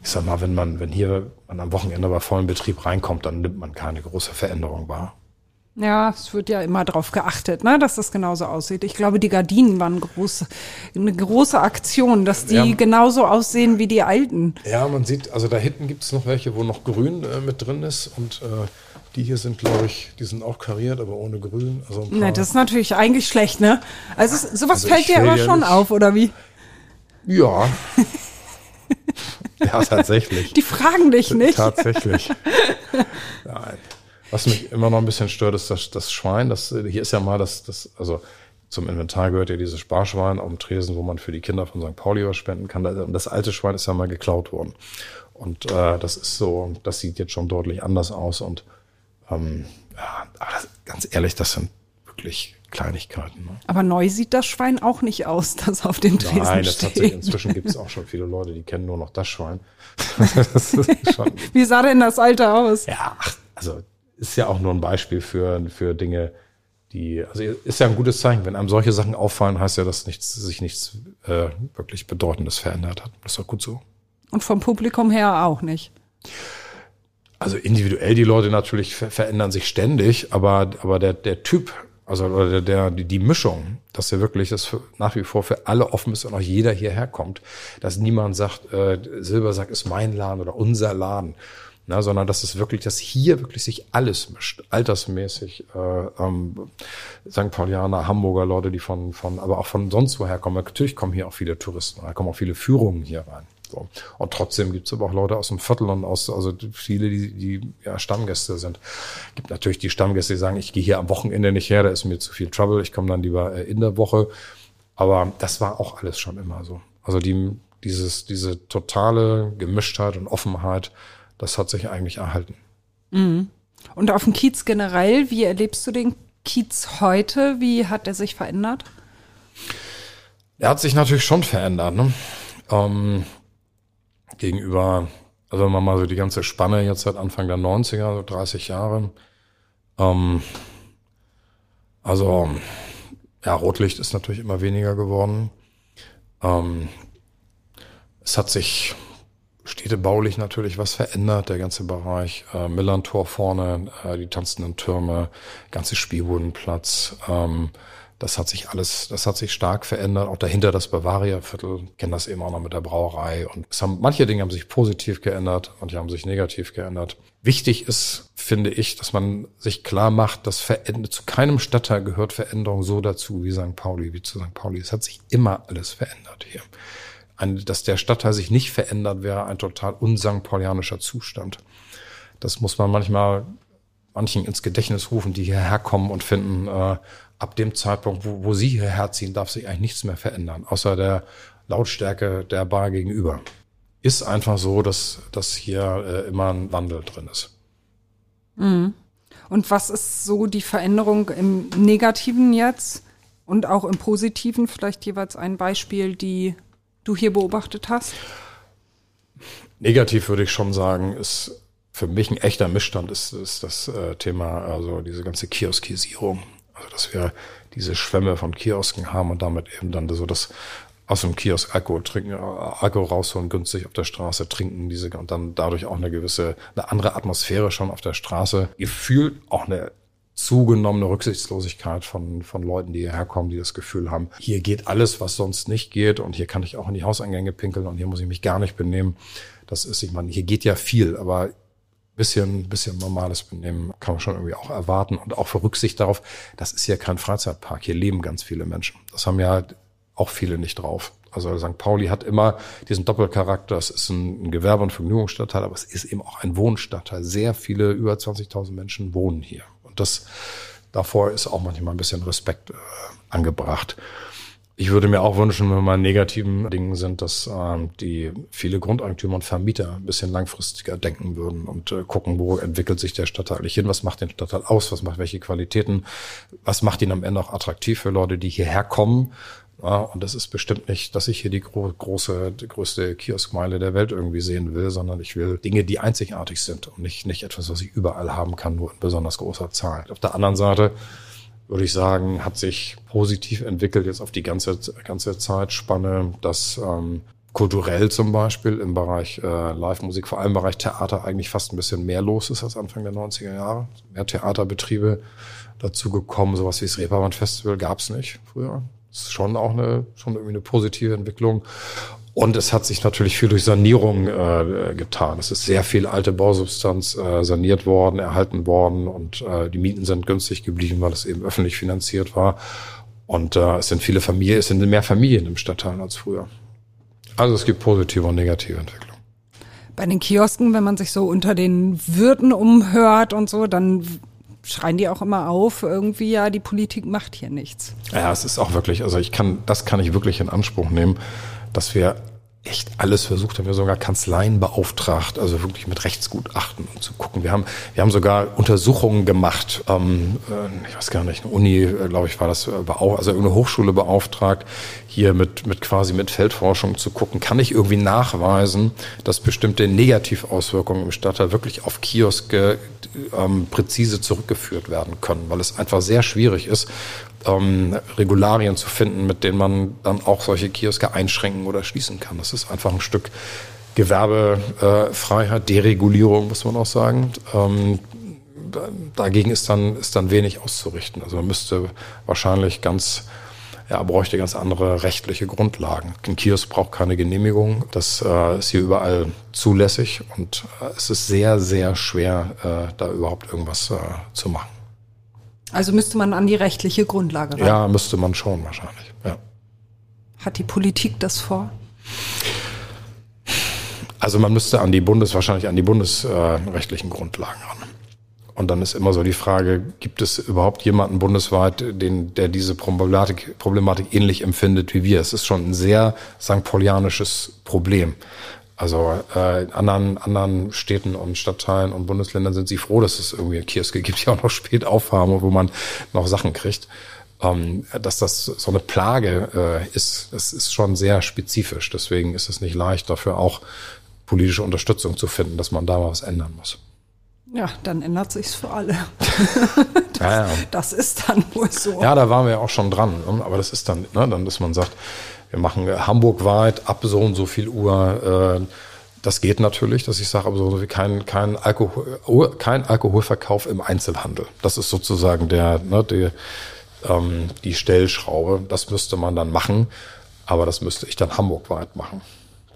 ich sag mal, wenn man, wenn hier man am Wochenende bei vollem Betrieb reinkommt, dann nimmt man keine große Veränderung wahr. Ja, es wird ja immer darauf geachtet, ne, dass das genauso aussieht. Ich glaube, die Gardinen waren groß, eine große Aktion, dass die ja. genauso aussehen wie die alten. Ja, man sieht, also da hinten gibt es noch welche, wo noch grün äh, mit drin ist und äh, Die hier sind, glaube ich, die sind auch kariert, aber ohne Grün. Also ne, das ist natürlich eigentlich schlecht, ne? Also sowas Also fällt dir aber ja schon nicht- auf, oder wie? Ja. ja, tatsächlich. Die fragen dich nicht. Tatsächlich. Nein. Was mich immer noch ein bisschen stört, ist das, das Schwein. Das, hier ist ja mal das, das, also zum Inventar gehört ja dieses Sparschwein auf dem Tresen, wo man für die Kinder von St. Pauli was spenden kann. Das alte Schwein ist ja mal geklaut worden. Und äh, das ist so, das sieht jetzt schon deutlich anders aus. Und ähm, ja, aber das, ganz ehrlich, das sind wirklich Kleinigkeiten. Ne? Aber neu sieht das Schwein auch nicht aus, das auf dem Tresen Nein, das hat sich, steht. inzwischen gibt es auch schon viele Leute, die kennen nur noch das Schwein. das Wie sah denn das alte aus? Ja, also ist ja auch nur ein Beispiel für, für Dinge, die, also ist ja ein gutes Zeichen. Wenn einem solche Sachen auffallen, heißt ja, dass nichts, sich nichts äh, wirklich Bedeutendes verändert hat. Das ist doch gut so. Und vom Publikum her auch nicht. Also individuell die Leute natürlich ver verändern sich ständig, aber, aber der, der Typ, also oder der, der, die, Mischung, dass ja wirklich das für, nach wie vor für alle offen ist und auch jeder hierher kommt, dass niemand sagt, äh, Silbersack ist mein Laden oder unser Laden. Na, sondern dass es wirklich, dass hier wirklich sich alles mischt, altersmäßig, äh, ähm, St. Paulianer, Hamburger Leute, die von, von, aber auch von sonst woher kommen. Natürlich kommen hier auch viele Touristen, da kommen auch viele Führungen hier rein. So. Und trotzdem gibt's aber auch Leute aus dem Viertel und aus, also viele, die, die ja, Stammgäste sind. Gibt natürlich die Stammgäste, die sagen, ich gehe hier am Wochenende nicht her, da ist mir zu viel Trouble, ich komme dann lieber äh, in der Woche. Aber das war auch alles schon immer so. Also die, dieses, diese totale Gemischtheit und Offenheit, das hat sich eigentlich erhalten. Und auf dem Kiez generell, wie erlebst du den Kiez heute? Wie hat er sich verändert? Er hat sich natürlich schon verändert, ne? Ähm, gegenüber, also wenn man mal so die ganze Spanne jetzt seit Anfang der 90er, so 30 Jahre. Ähm, also, ja, Rotlicht ist natürlich immer weniger geworden. Ähm, es hat sich städtebaulich natürlich was verändert, der ganze Bereich. Äh, Millantor vorne, äh, die tanzenden Türme, ganze Spielbodenplatz. Ähm, das hat sich alles, das hat sich stark verändert. Auch dahinter das Bavaria-Viertel, Ich kenne das eben auch noch mit der Brauerei. Und es haben, manche Dinge haben sich positiv geändert, manche haben sich negativ geändert. Wichtig ist, finde ich, dass man sich klar macht, dass Veränder zu keinem Stadtteil gehört Veränderung so dazu wie St. Pauli, wie zu St. Pauli. Es hat sich immer alles verändert hier. Ein, dass der Stadtteil sich nicht verändert, wäre ein total unsankt paulianischer Zustand. Das muss man manchmal manchen ins Gedächtnis rufen, die hierher kommen und finden, äh, ab dem Zeitpunkt, wo, wo sie hierher ziehen, darf sich eigentlich nichts mehr verändern, außer der Lautstärke der Bar gegenüber. Ist einfach so, dass, dass hier äh, immer ein Wandel drin ist. Und was ist so die Veränderung im Negativen jetzt und auch im Positiven? Vielleicht jeweils ein Beispiel, die du hier beobachtet hast? Negativ würde ich schon sagen, ist für mich ein echter Missstand ist, ist das äh, Thema, also diese ganze Kioskisierung. Also dass wir diese Schwämme von Kiosken haben und damit eben dann so das aus dem Kiosk Alkohol trinken, äh, Alkohol rausholen, günstig auf der Straße trinken, diese und dann dadurch auch eine gewisse, eine andere Atmosphäre schon auf der Straße. Gefühlt auch eine zugenommene Rücksichtslosigkeit von, von Leuten, die hierher kommen, die das Gefühl haben, hier geht alles, was sonst nicht geht und hier kann ich auch in die Hauseingänge pinkeln und hier muss ich mich gar nicht benehmen. Das ist, ich meine, hier geht ja viel, aber bisschen, bisschen normales Benehmen kann man schon irgendwie auch erwarten und auch für Rücksicht darauf, das ist ja kein Freizeitpark, hier leben ganz viele Menschen. Das haben ja auch viele nicht drauf. Also St. Pauli hat immer diesen Doppelcharakter. Es ist ein, Gewerbe- und Vergnügungsstadtteil, aber es ist eben auch ein Wohnstadtteil. Sehr viele, über 20.000 Menschen wohnen hier. Und das, davor ist auch manchmal ein bisschen Respekt äh, angebracht. Ich würde mir auch wünschen, wenn wir mal negativen Dingen sind, dass ähm, die viele Grundeigentümer und Vermieter ein bisschen langfristiger denken würden und äh, gucken, wo entwickelt sich der Stadtteil eigentlich hin, was macht den Stadtteil aus, was macht welche Qualitäten, was macht ihn am Ende auch attraktiv für Leute, die hierher kommen. Ja, und das ist bestimmt nicht, dass ich hier die gro große, die größte Kioskmeile der Welt irgendwie sehen will, sondern ich will Dinge, die einzigartig sind und nicht, nicht etwas, was ich überall haben kann, nur in besonders großer Zahl. Auf der anderen Seite würde ich sagen, hat sich positiv entwickelt jetzt auf die ganze, ganze Zeitspanne, dass ähm, kulturell zum Beispiel im Bereich äh, Live-Musik, vor allem im Bereich Theater eigentlich fast ein bisschen mehr los ist als Anfang der 90er Jahre. Mehr Theaterbetriebe dazu gekommen, sowas wie das Reeperbahn Festival gab es nicht früher. Das ist schon auch eine, schon irgendwie eine positive Entwicklung. Und es hat sich natürlich viel durch Sanierung äh, getan. Es ist sehr viel alte Bausubstanz äh, saniert worden, erhalten worden und äh, die Mieten sind günstig geblieben, weil es eben öffentlich finanziert war. Und äh, es sind viele Familien, es sind mehr Familien im Stadtteil als früher. Also es gibt positive und negative Entwicklungen. Bei den Kiosken, wenn man sich so unter den Wirten umhört und so, dann schreien die auch immer auf, irgendwie, ja, die Politik macht hier nichts. Ja, es ist auch wirklich, also ich kann, das kann ich wirklich in Anspruch nehmen dass wir echt alles versucht haben. Wir sogar Kanzleien beauftragt, also wirklich mit Rechtsgutachten um zu gucken. Wir haben, wir haben sogar Untersuchungen gemacht. Ähm, äh, ich weiß gar nicht, eine Uni, äh, glaube ich, war das, äh, also irgendeine Hochschule beauftragt, hier mit, mit quasi mit Feldforschung zu gucken. Kann ich irgendwie nachweisen, dass bestimmte Negativauswirkungen im Stadtteil wirklich auf Kioske ähm, präzise zurückgeführt werden können, weil es einfach sehr schwierig ist, ähm, Regularien zu finden, mit denen man dann auch solche Kioske einschränken oder schließen kann. Das ist einfach ein Stück Gewerbefreiheit, Deregulierung, muss man auch sagen. Ähm, dagegen ist dann, ist dann wenig auszurichten. Also man müsste wahrscheinlich ganz, ja, bräuchte ganz andere rechtliche Grundlagen. Ein Kiosk braucht keine Genehmigung. Das äh, ist hier überall zulässig und äh, es ist sehr, sehr schwer, äh, da überhaupt irgendwas äh, zu machen. Also müsste man an die rechtliche Grundlage ran. Ja, müsste man schon wahrscheinlich. Ja. Hat die Politik das vor? Also man müsste an die Bundes, wahrscheinlich an die bundesrechtlichen äh, Grundlagen ran. Und dann ist immer so die Frage, gibt es überhaupt jemanden bundesweit, den, der diese Problematik, Problematik ähnlich empfindet wie wir? Es ist schon ein sehr St. Paulianisches Problem. Also äh, in anderen, anderen Städten und Stadtteilen und Bundesländern sind sie froh, dass es irgendwie Kioske gibt, die auch noch spät aufhaben, wo man noch Sachen kriegt. Ähm, dass das so eine Plage äh, ist, das ist schon sehr spezifisch. Deswegen ist es nicht leicht, dafür auch politische Unterstützung zu finden, dass man da was ändern muss. Ja, dann ändert sich's für alle. das, ja, ja. das ist dann wohl so. Ja, da waren wir ja auch schon dran. Ne? Aber das ist dann, ne, dann, dass man sagt, wir machen Hamburg-weit ab so und so viel Uhr. Äh, das geht natürlich, dass ich sage, aber so kein, kein, Alkohol, oh, kein Alkoholverkauf im Einzelhandel. Das ist sozusagen der, ne, die, ähm, die Stellschraube. Das müsste man dann machen, aber das müsste ich dann hamburgweit machen.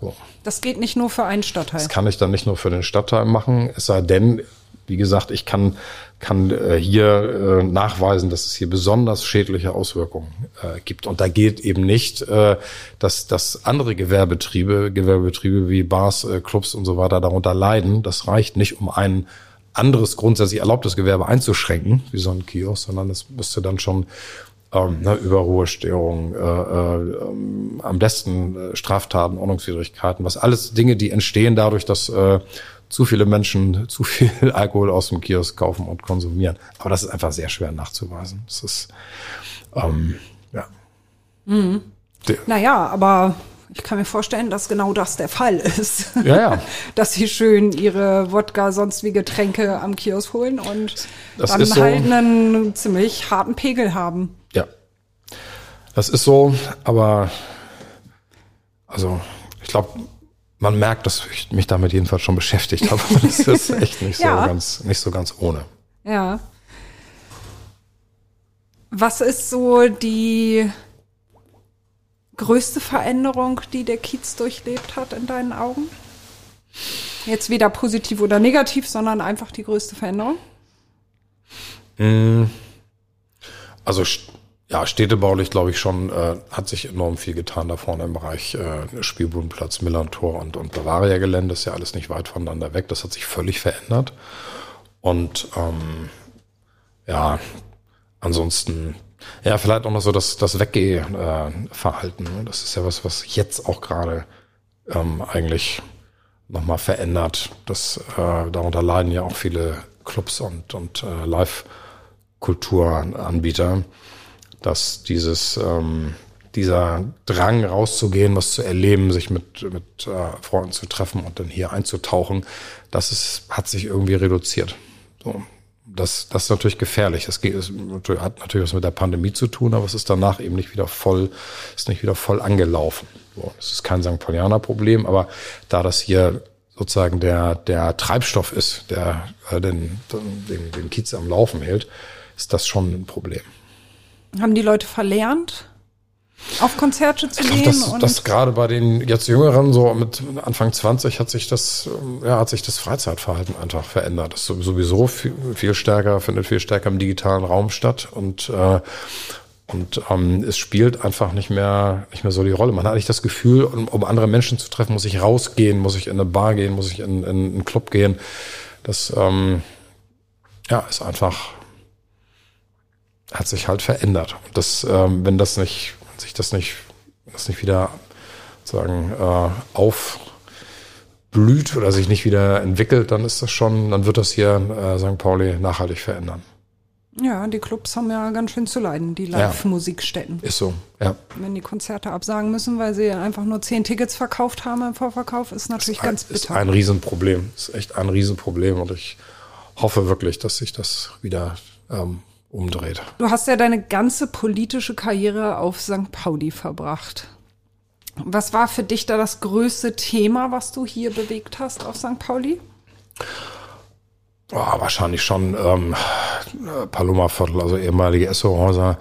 So. Das geht nicht nur für einen Stadtteil. Das kann ich dann nicht nur für den Stadtteil machen, es sei denn, wie gesagt, ich kann, kann äh, hier äh, nachweisen, dass es hier besonders schädliche Auswirkungen äh, gibt. Und da geht eben nicht, äh, dass, dass andere Gewerbebetriebe, Gewerbebetriebe wie Bars, äh, Clubs und so weiter darunter leiden. Das reicht nicht, um ein anderes grundsätzlich erlaubtes Gewerbe einzuschränken, wie so ein Kiosk, sondern es müsste dann schon ähm, ne, Überruhestörung, äh, äh, am besten äh, Straftaten, Ordnungswidrigkeiten, was alles Dinge, die entstehen dadurch, dass äh, zu viele Menschen zu viel Alkohol aus dem Kiosk kaufen und konsumieren. Aber das ist einfach sehr schwer nachzuweisen. Das ist, ähm, ja. Mhm. Naja, aber ich kann mir vorstellen, dass genau das der Fall ist. Ja, ja. dass sie schön ihre Wodka, sonst wie Getränke am Kiosk holen und das dann so, halt einen ziemlich harten Pegel haben. Ja. Das ist so, aber also ich glaube, man merkt, dass ich mich damit jedenfalls schon beschäftigt habe. Das ist echt nicht so ja. ganz, nicht so ganz ohne. Ja. Was ist so die größte Veränderung, die der Kiez durchlebt hat in deinen Augen? Jetzt weder positiv oder negativ, sondern einfach die größte Veränderung? Mm. Also ja, städtebaulich glaube ich schon, äh, hat sich enorm viel getan da vorne im Bereich äh, Spielbodenplatz, Millantor und, und Bavaria-Gelände. Ist ja alles nicht weit voneinander weg. Das hat sich völlig verändert. Und ähm, ja, ansonsten, ja, vielleicht auch noch so das, das Weggeh-Verhalten. Äh, das ist ja was, was jetzt auch gerade ähm, eigentlich nochmal verändert. Das, äh, darunter leiden ja auch viele Clubs und, und äh, Live-Kulturanbieter dass dieses ähm, dieser Drang rauszugehen, was zu erleben, sich mit mit äh, Freunden zu treffen und dann hier einzutauchen, das ist hat sich irgendwie reduziert. So. Das, das ist natürlich gefährlich. Das geht, es hat natürlich was mit der Pandemie zu tun, aber es ist danach eben nicht wieder voll, ist nicht wieder voll angelaufen. So, das ist kein St. Paulianer Problem, aber da das hier sozusagen der, der Treibstoff ist, der äh, den, den, den Kiez am Laufen hält, ist das schon ein Problem. Haben die Leute verlernt? auf Konzerte zu ich gehen. Glaub, das, das gerade bei den jetzt Jüngeren, so mit Anfang 20, hat sich das, ja, hat sich das Freizeitverhalten einfach verändert. Das ist sowieso viel, viel stärker, findet viel stärker im digitalen Raum statt und äh, und ähm, es spielt einfach nicht mehr, nicht mehr so die Rolle. Man hat nicht das Gefühl, um, um andere Menschen zu treffen, muss ich rausgehen, muss ich in eine Bar gehen, muss ich in, in einen Club gehen. Das ähm, ja, ist einfach, hat sich halt verändert. Und das, ähm, wenn das nicht, sich das nicht, das nicht wieder sagen, äh, aufblüht oder sich nicht wieder entwickelt, dann ist das schon, dann wird das hier äh, St. Pauli nachhaltig verändern. Ja, die Clubs haben ja ganz schön zu leiden, die Live-Musikstätten. Ist so, ja. Wenn die Konzerte absagen müssen, weil sie einfach nur zehn Tickets verkauft haben im Vorverkauf, ist natürlich ist ein, ganz bitter. Ist ein Riesenproblem. Ist echt ein Riesenproblem und ich hoffe wirklich, dass sich das wieder ähm, umdreht. Du hast ja deine ganze politische Karriere auf St. Pauli verbracht. Was war für dich da das größte Thema, was du hier bewegt hast auf St. Pauli? Oh, wahrscheinlich schon ähm, Paloma-Viertel, also ehemalige Esso-Häuser.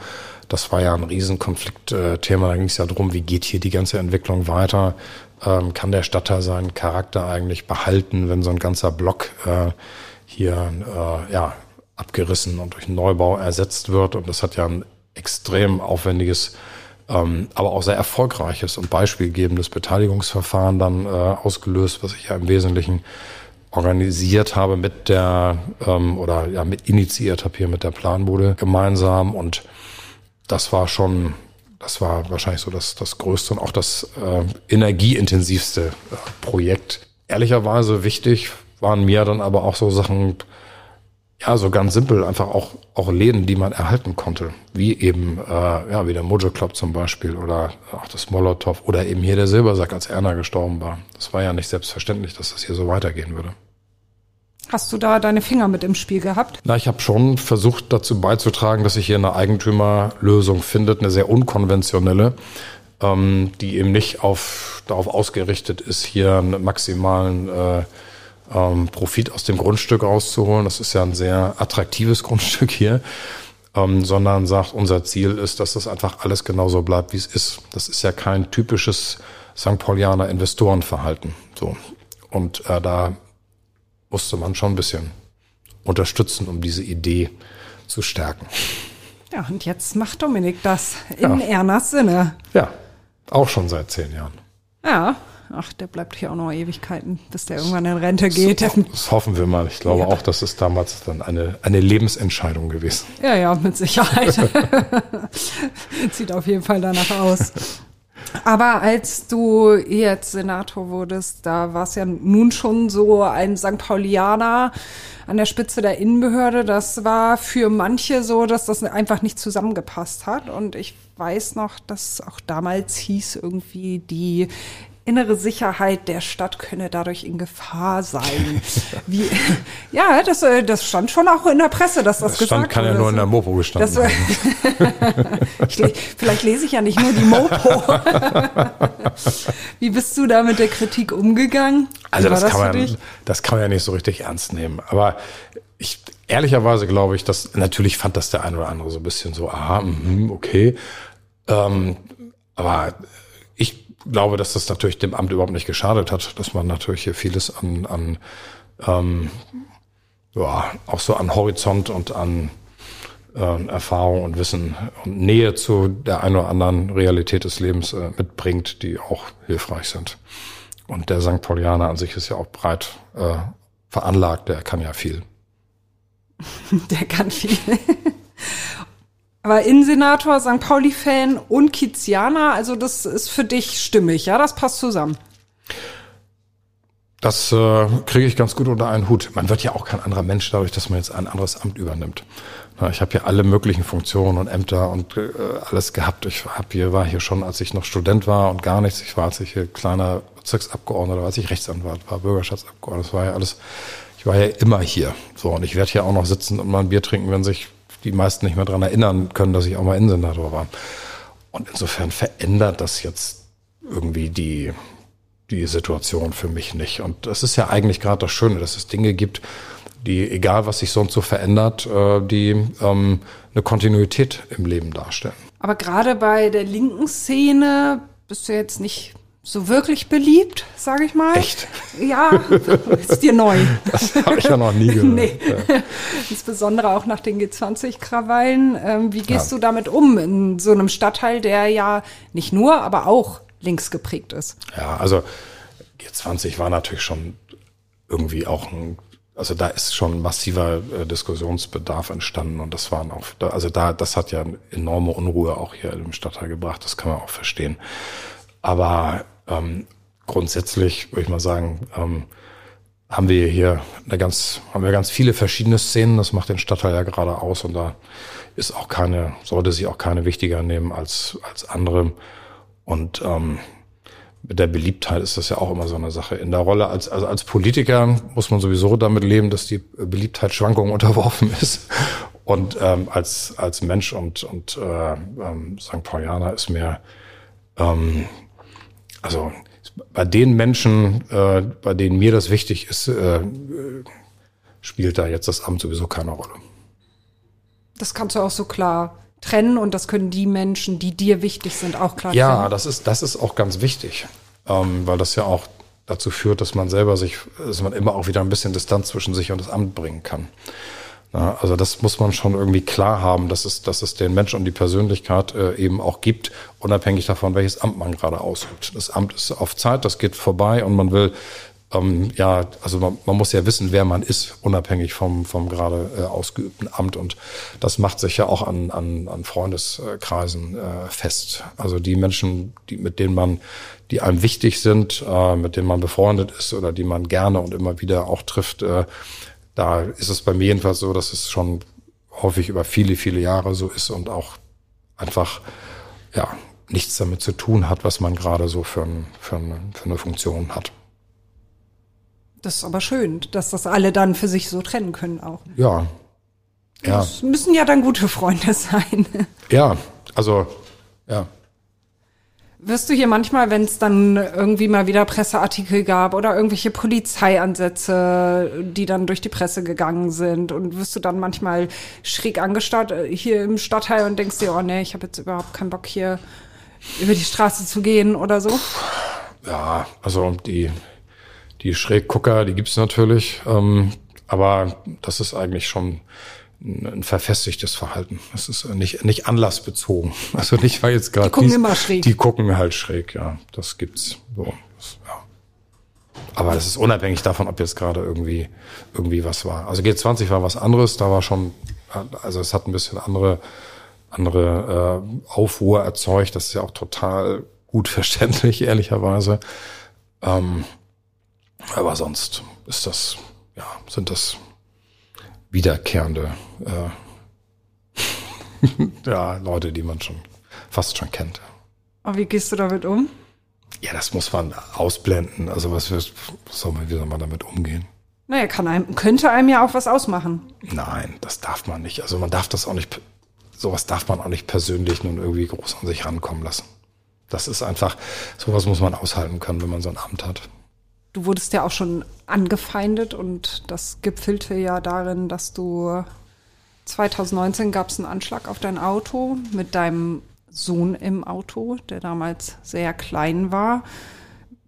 Das war ja ein Riesenkonfliktthema. Da ging es ja darum, wie geht hier die ganze Entwicklung weiter? Ähm, kann der Stadtteil seinen Charakter eigentlich behalten, wenn so ein ganzer Block äh, hier äh, ja, abgerissen und durch einen Neubau ersetzt wird? Und das hat ja ein extrem aufwendiges, ähm, aber auch sehr erfolgreiches und beispielgebendes Beteiligungsverfahren dann äh, ausgelöst, was ich ja im Wesentlichen organisiert habe mit der ähm, oder ja mit initiiert habe hier mit der Planbude gemeinsam und das war schon das war wahrscheinlich so das das größte und auch das äh, energieintensivste äh, Projekt ehrlicherweise wichtig waren mir dann aber auch so Sachen ja so ganz simpel einfach auch auch Läden die man erhalten konnte. Wie eben äh, ja wie der Mojo Club zum Beispiel oder auch das Molotow oder eben hier der Silbersack als Erna gestorben war. Das war ja nicht selbstverständlich dass das hier so weitergehen würde. Hast du da deine Finger mit im Spiel gehabt? Na, ich habe schon versucht dazu beizutragen, dass sich hier eine Eigentümerlösung findet, eine sehr unkonventionelle, ähm, die eben nicht auf, darauf ausgerichtet ist, hier einen maximalen äh, ähm, Profit aus dem Grundstück rauszuholen. Das ist ja ein sehr attraktives Grundstück hier. Ähm, sondern sagt, unser Ziel ist, dass das einfach alles genauso bleibt, wie es ist. Das ist ja kein typisches St. Paulianer Investorenverhalten. So. Und äh, da musste man schon ein bisschen unterstützen, um diese Idee zu stärken. Ja, und jetzt macht Dominik das in ja. Ernas Sinne. Ja, auch schon seit zehn Jahren. Ja, ach, der bleibt hier auch noch Ewigkeiten, bis der irgendwann in Rente geht. Das, das hoffen wir mal. Ich glaube ja. auch, das ist damals dann eine, eine Lebensentscheidung gewesen. Ja, ja, mit Sicherheit. Sieht auf jeden Fall danach aus. Aber als du jetzt Senator wurdest, da war es ja nun schon so ein St. Paulianer an der Spitze der Innenbehörde. Das war für manche so, dass das einfach nicht zusammengepasst hat. Und ich weiß noch, dass auch damals hieß irgendwie die innere Sicherheit der Stadt könne dadurch in Gefahr sein. Wie, ja, das, äh, das stand schon auch in der Presse, dass das, das gesagt stand, kann ja nur in der Mopo gestanden das, ich, Vielleicht lese ich ja nicht nur die Mopo. Wie bist du da mit der Kritik umgegangen? Also das, das kann man, das kann man ja nicht so richtig ernst nehmen. Aber ich, ehrlicherweise glaube ich, dass natürlich fand das der eine oder andere so ein bisschen so, aha, mh, okay. Ähm, aber glaube, dass das natürlich dem Amt überhaupt nicht geschadet hat, dass man natürlich hier vieles an, an ähm, ja, auch so an Horizont und an äh, Erfahrung und Wissen und Nähe zu der einen oder anderen Realität des Lebens äh, mitbringt, die auch hilfreich sind. Und der St. Paulianer an sich ist ja auch breit äh, veranlagt, der kann ja viel. Der kann viel. Aber Innensenator, St. Pauli-Fan und Kizianer, also das ist für dich stimmig, ja? Das passt zusammen. Das äh, kriege ich ganz gut unter einen Hut. Man wird ja auch kein anderer Mensch dadurch, dass man jetzt ein anderes Amt übernimmt. Na, ich habe hier alle möglichen Funktionen und Ämter und äh, alles gehabt. Ich hab hier, war hier schon, als ich noch Student war und gar nichts. Ich war, als ich hier kleiner Bezirksabgeordneter, als ich Rechtsanwalt war, Bürgerschaftsabgeordneter. Das war ja alles. Ich war ja immer hier. So und ich werde hier auch noch sitzen und mal ein Bier trinken, wenn sich die meisten nicht mehr daran erinnern können, dass ich auch mal Innensenator war. Und insofern verändert das jetzt irgendwie die, die Situation für mich nicht. Und das ist ja eigentlich gerade das Schöne, dass es Dinge gibt, die, egal was sich sonst so verändert, äh, die ähm, eine Kontinuität im Leben darstellen. Aber gerade bei der linken Szene bist du jetzt nicht so wirklich beliebt, sage ich mal. Echt? Ja, ist dir neu. Das habe ich ja noch nie gehört. nee. Ja. Insbesondere auch nach den G20-Krawallen. Ähm, wie gehst ja. du damit um in so einem Stadtteil, der ja nicht nur, aber auch links geprägt ist? Ja, also G20 war natürlich schon irgendwie auch ein also da ist schon massiver äh, Diskussionsbedarf entstanden und das waren auch, also da, das hat ja enorme Unruhe auch hier im Stadtteil gebracht, das kann man auch verstehen. Aber ähm, grundsätzlich würde ich mal sagen, ähm, haben wir hier eine ganz, haben wir ganz viele verschiedene Szenen. Das macht den Stadtteil ja gerade aus und da ist auch keine, sollte sich auch keine wichtiger nehmen als als andere. Und ähm, mit der Beliebtheit ist das ja auch immer so eine Sache. In der Rolle als, also als Politiker muss man sowieso damit leben, dass die Beliebtheit Schwankungen unterworfen ist. Und ähm, als, als Mensch und, und äh, ähm, St. Paulianer ist mir, ähm, also bei den Menschen, äh, bei denen mir das wichtig ist, äh, spielt da jetzt das Amt sowieso keine Rolle. Das kannst du auch so klar trennen und das können die Menschen, die dir wichtig sind, auch klar ja, trennen. Ja, das ist, das ist auch ganz wichtig, ähm, weil das ja auch dazu führt, dass man selber sich, dass man immer auch wieder ein bisschen Distanz zwischen sich und das Amt bringen kann. Also das muss man schon irgendwie klar haben, dass es, dass es den Menschen und die Persönlichkeit äh, eben auch gibt, unabhängig davon, welches Amt man gerade ausübt. Das Amt ist auf Zeit, das geht vorbei und man will ähm, ja, also man, man, muss ja wissen, wer man ist, unabhängig vom, vom gerade äh, ausgeübten Amt. Und das macht sich ja auch an, an, an Freundeskreisen äh, fest. Also die Menschen, die, mit denen man, die einem wichtig sind, äh, mit denen man befreundet ist oder die man gerne und immer wieder auch trifft, äh, da ist es bei mir jedenfalls so, dass es schon häufig über viele, viele Jahre so ist und auch einfach, ja, nichts damit zu tun hat, was man gerade so für, ein, für, eine, für eine Funktion hat. Das ist aber schön, dass das alle dann für sich so trennen können auch. Ja. Ja. Das müssen ja dann gute Freunde sein. Ja, also, ja. Wirst du hier manchmal, wenn es dann irgendwie mal wieder Presseartikel gab oder irgendwelche Polizeiansätze, die dann durch die Presse gegangen sind und wirst du dann manchmal schräg angestarrt äh, hier im Stadtteil und denkst dir, oh nee, ich habe jetzt überhaupt keinen Bock hier über die Straße zu gehen oder so? Ja, also die die Schräggucker, die gibt's natürlich, ähm, aber das ist eigentlich schon ein verfestigtes Verhalten. Das ist nicht, nicht anlassbezogen. Also nicht, weil jetzt gerade. Die gucken dies, immer schräg. Die gucken halt schräg, ja. Das gibt's. So, das, ja. Aber es ist unabhängig davon, ob jetzt gerade irgendwie, irgendwie was war. Also G20 war was anderes, da war schon, also es hat ein bisschen andere, andere äh, Aufruhr erzeugt. Das ist ja auch total gut verständlich, ehrlicherweise. Ähm, aber sonst ist das, ja, sind das wiederkehrende äh, ja, Leute, die man schon fast schon kennt. Und wie gehst du damit um? Ja, das muss man ausblenden. Also was, was soll man, wie soll man damit umgehen? Naja, kann einem, könnte einem ja auch was ausmachen. Nein, das darf man nicht. Also man darf das auch nicht, sowas darf man auch nicht persönlich nun irgendwie groß an sich rankommen lassen. Das ist einfach, sowas muss man aushalten können, wenn man so ein Amt hat. Du wurdest ja auch schon angefeindet und das gipfelte ja darin, dass du 2019 gab es einen Anschlag auf dein Auto mit deinem Sohn im Auto, der damals sehr klein war.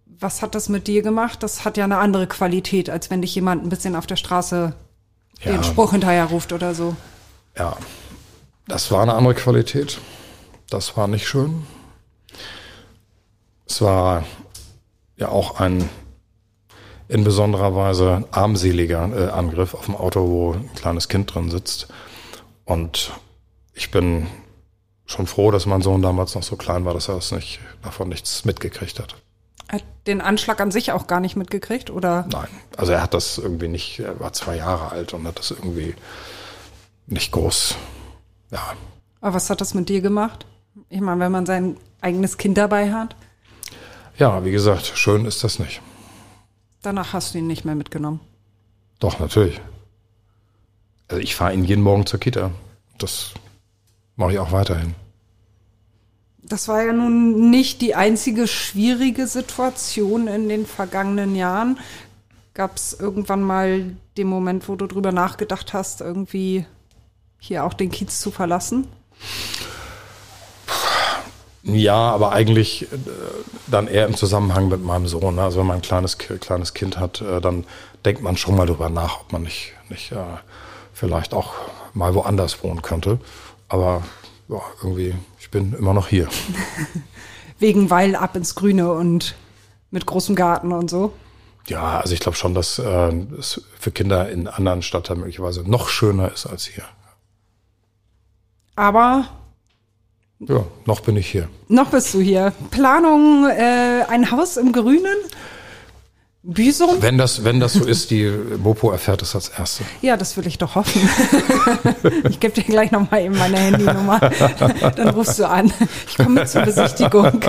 Was hat das mit dir gemacht? Das hat ja eine andere Qualität, als wenn dich jemand ein bisschen auf der Straße ja. den Spruch hinterher ruft oder so. Ja, das war eine andere Qualität. Das war nicht schön. Es war ja auch ein in besonderer Weise armseliger äh, Angriff auf dem Auto, wo ein kleines Kind drin sitzt. Und ich bin schon froh, dass mein Sohn damals noch so klein war, dass er das nicht, davon nichts mitgekriegt hat. Hat den Anschlag an sich auch gar nicht mitgekriegt, oder? Nein, also er hat das irgendwie nicht, er war zwei Jahre alt und hat das irgendwie nicht groß, ja. Aber was hat das mit dir gemacht? Ich meine, wenn man sein eigenes Kind dabei hat? Ja, wie gesagt, schön ist das nicht. Danach hast du ihn nicht mehr mitgenommen. Doch, natürlich. Also ich fahre ihn jeden Morgen zur Kita. Das mache ich auch weiterhin. Das war ja nun nicht die einzige schwierige Situation in den vergangenen Jahren. Gab es irgendwann mal den Moment, wo du drüber nachgedacht hast, irgendwie hier auch den Kiez zu verlassen? Ja, aber eigentlich äh, dann eher im Zusammenhang mit meinem Sohn. Ne? Also wenn man ein kleines, kleines Kind hat, äh, dann denkt man schon mal drüber nach, ob man nicht, nicht äh, vielleicht auch mal woanders wohnen könnte. Aber ja, irgendwie, ich bin immer noch hier. Wegen Weil ab ins Grüne und mit großem Garten und so. Ja, also ich glaube schon, dass äh, es für Kinder in anderen Stadtteilen möglicherweise noch schöner ist als hier. Aber ja, noch bin ich hier. Noch bist du hier. Planung, äh, ein Haus im Grünen? Büsum? Wenn das, wenn das so ist, die Mopo erfährt es als Erste. Ja, das will ich doch hoffen. ich gebe dir gleich nochmal eben meine Handynummer. Dann rufst du an. Ich komme zur Besichtigung.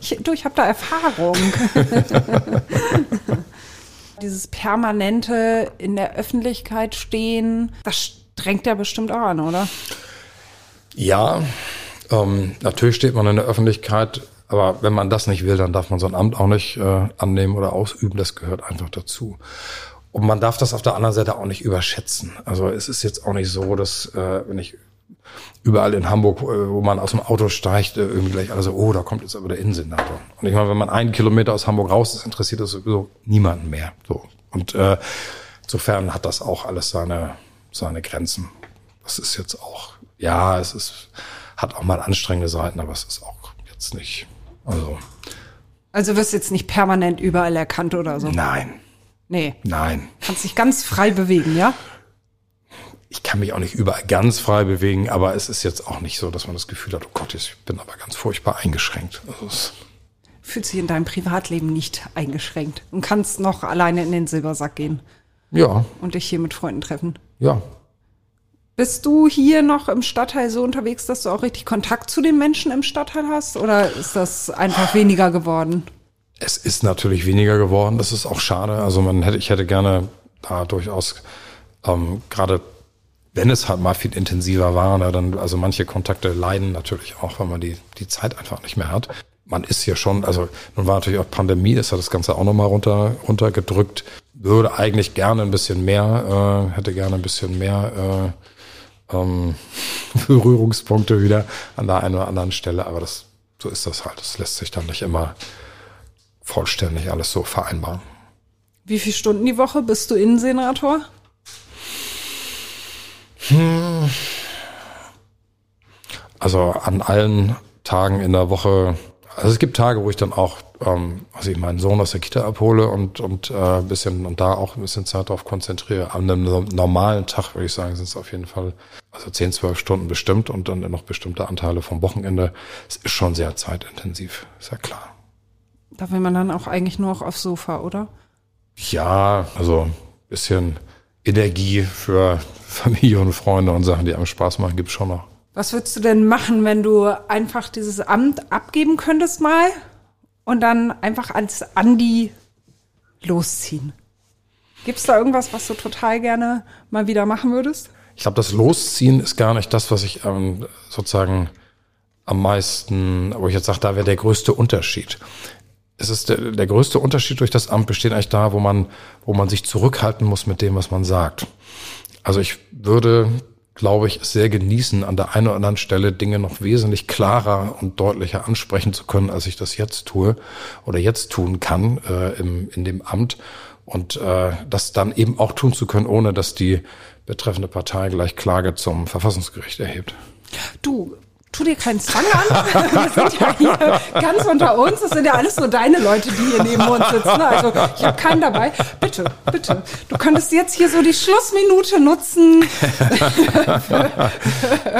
ich, du, ich habe da Erfahrung. Dieses permanente in der Öffentlichkeit stehen, das strengt ja bestimmt auch an, oder? Ja, ähm, natürlich steht man in der Öffentlichkeit, aber wenn man das nicht will, dann darf man so ein Amt auch nicht äh, annehmen oder ausüben. Das gehört einfach dazu. Und man darf das auf der anderen Seite auch nicht überschätzen. Also es ist jetzt auch nicht so, dass äh, wenn ich überall in Hamburg, äh, wo man aus dem Auto steigt, äh, irgendwie gleich alle so, oh, da kommt jetzt aber der Innensenator. Und ich meine, wenn man einen Kilometer aus Hamburg raus ist, interessiert das sowieso niemanden mehr. So. Und äh, insofern hat das auch alles seine, seine Grenzen. Das ist jetzt auch, ja, es ist hat auch mal anstrengende Seiten, aber es ist auch jetzt nicht. Also. Also wirst jetzt nicht permanent überall erkannt oder so? Nein. Nee. Nein. Kannst dich ganz frei bewegen, ja? Ich kann mich auch nicht überall ganz frei bewegen, aber es ist jetzt auch nicht so, dass man das Gefühl hat, oh Gott, ich bin aber ganz furchtbar eingeschränkt. Also Fühlst dich in deinem Privatleben nicht eingeschränkt und kannst noch alleine in den Silbersack gehen. Ja. Und dich hier mit Freunden treffen. Ja, bist du hier noch im Stadtteil so unterwegs, dass du auch richtig Kontakt zu den Menschen im Stadtteil hast? Oder ist das einfach weniger geworden? Es ist natürlich weniger geworden. Das ist auch schade. Also man hätte, ich hätte gerne da durchaus ähm, gerade wenn es halt mal viel intensiver war, ne, dann, also manche Kontakte leiden natürlich auch, weil man die, die Zeit einfach nicht mehr hat. Man ist hier schon, also nun war natürlich auch Pandemie, das hat das Ganze auch nochmal runter, runtergedrückt. Würde eigentlich gerne ein bisschen mehr, äh, hätte gerne ein bisschen mehr äh, ähm, Berührungspunkte wieder an der einen oder anderen Stelle, aber das, so ist das halt. Das lässt sich dann nicht immer vollständig alles so vereinbaren. Wie viele Stunden die Woche bist du Innensenator? Hm. Also an allen Tagen in der Woche also es gibt Tage, wo ich dann auch, ähm, also ich meinen Sohn aus der Kita abhole und und äh, bisschen und da auch ein bisschen Zeit darauf konzentriere. An einem normalen Tag würde ich sagen, sind es auf jeden Fall also 10, 12 Stunden bestimmt und dann noch bestimmte Anteile vom Wochenende. Es ist schon sehr zeitintensiv, ist ja klar. Da will man dann auch eigentlich nur auch aufs Sofa, oder? Ja, also bisschen Energie für Familie und Freunde und Sachen, die einem Spaß machen, gibt's schon noch. Was würdest du denn machen, wenn du einfach dieses Amt abgeben könntest mal und dann einfach als Andi losziehen? Gibt es da irgendwas, was du total gerne mal wieder machen würdest? Ich glaube, das Losziehen ist gar nicht das, was ich ähm, sozusagen am meisten, wo ich jetzt sage, da wäre der größte Unterschied. Es ist der, der größte Unterschied durch das Amt besteht eigentlich da, wo man, wo man sich zurückhalten muss mit dem, was man sagt. Also ich würde glaube ich, sehr genießen, an der einen oder anderen Stelle Dinge noch wesentlich klarer und deutlicher ansprechen zu können, als ich das jetzt tue oder jetzt tun kann äh, im, in dem Amt. Und äh, das dann eben auch tun zu können, ohne dass die betreffende Partei gleich Klage zum Verfassungsgericht erhebt. Du, tu dir keinen Zwang an. Wir sind ja hier ganz unter uns. Das sind ja alles so deine Leute, die hier neben uns sitzen. Also ich habe keinen dabei. Bitte, bitte. Du könntest jetzt hier so die Schlussminute nutzen.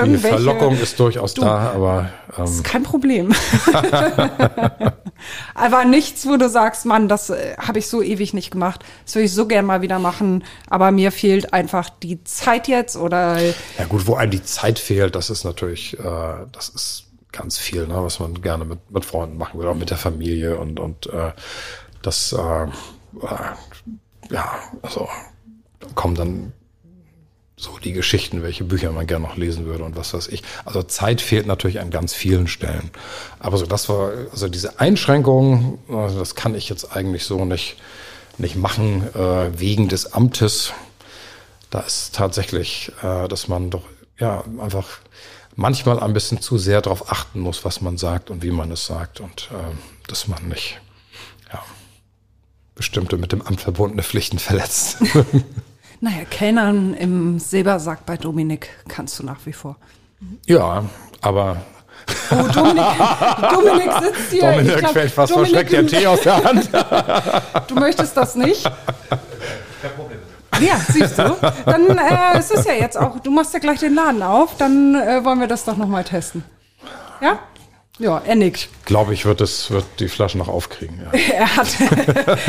die Verlockung ist durchaus du, da, aber ähm, ist kein Problem. aber nichts, wo du sagst, Mann, das äh, habe ich so ewig nicht gemacht. Das würde ich so gern mal wieder machen. Aber mir fehlt einfach die Zeit jetzt oder. Ja gut, wo einem die Zeit fehlt, das ist natürlich. Äh, das ist ganz viel, ne, was man gerne mit, mit Freunden machen will, auch mit der Familie und, und äh, das, äh, äh, ja, also kommen dann so die Geschichten, welche Bücher man gerne noch lesen würde und was weiß ich. Also Zeit fehlt natürlich an ganz vielen Stellen. Aber so das war, also diese Einschränkung, also das kann ich jetzt eigentlich so nicht, nicht machen, äh, wegen des Amtes. Da ist tatsächlich, äh, dass man doch, ja, einfach manchmal ein bisschen zu sehr darauf achten muss, was man sagt und wie man es sagt und äh, dass man nicht ja, bestimmte mit dem Amt verbundene Pflichten verletzt. naja, Kellnern im Silbersack bei Dominik kannst du nach wie vor. Ja, aber Oh, Dominik, Dominik sitzt hier. Dominik glaub, fällt fast Dominik, verschreckt der Tee aus der Hand. du möchtest das nicht? Ja, siehst du. Dann äh, es ist ja jetzt auch, du machst ja gleich den Laden auf, dann äh, wollen wir das doch nochmal testen. Ja? Ja, er nickt. Glaube ich, wird, es, wird die Flasche noch aufkriegen. Ja. er, hat,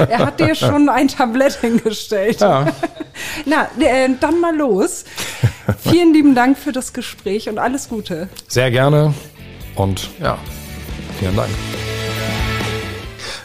er hat dir schon ein Tablett hingestellt. Ja. Na, äh, dann mal los. Vielen lieben Dank für das Gespräch und alles Gute. Sehr gerne und ja, vielen Dank.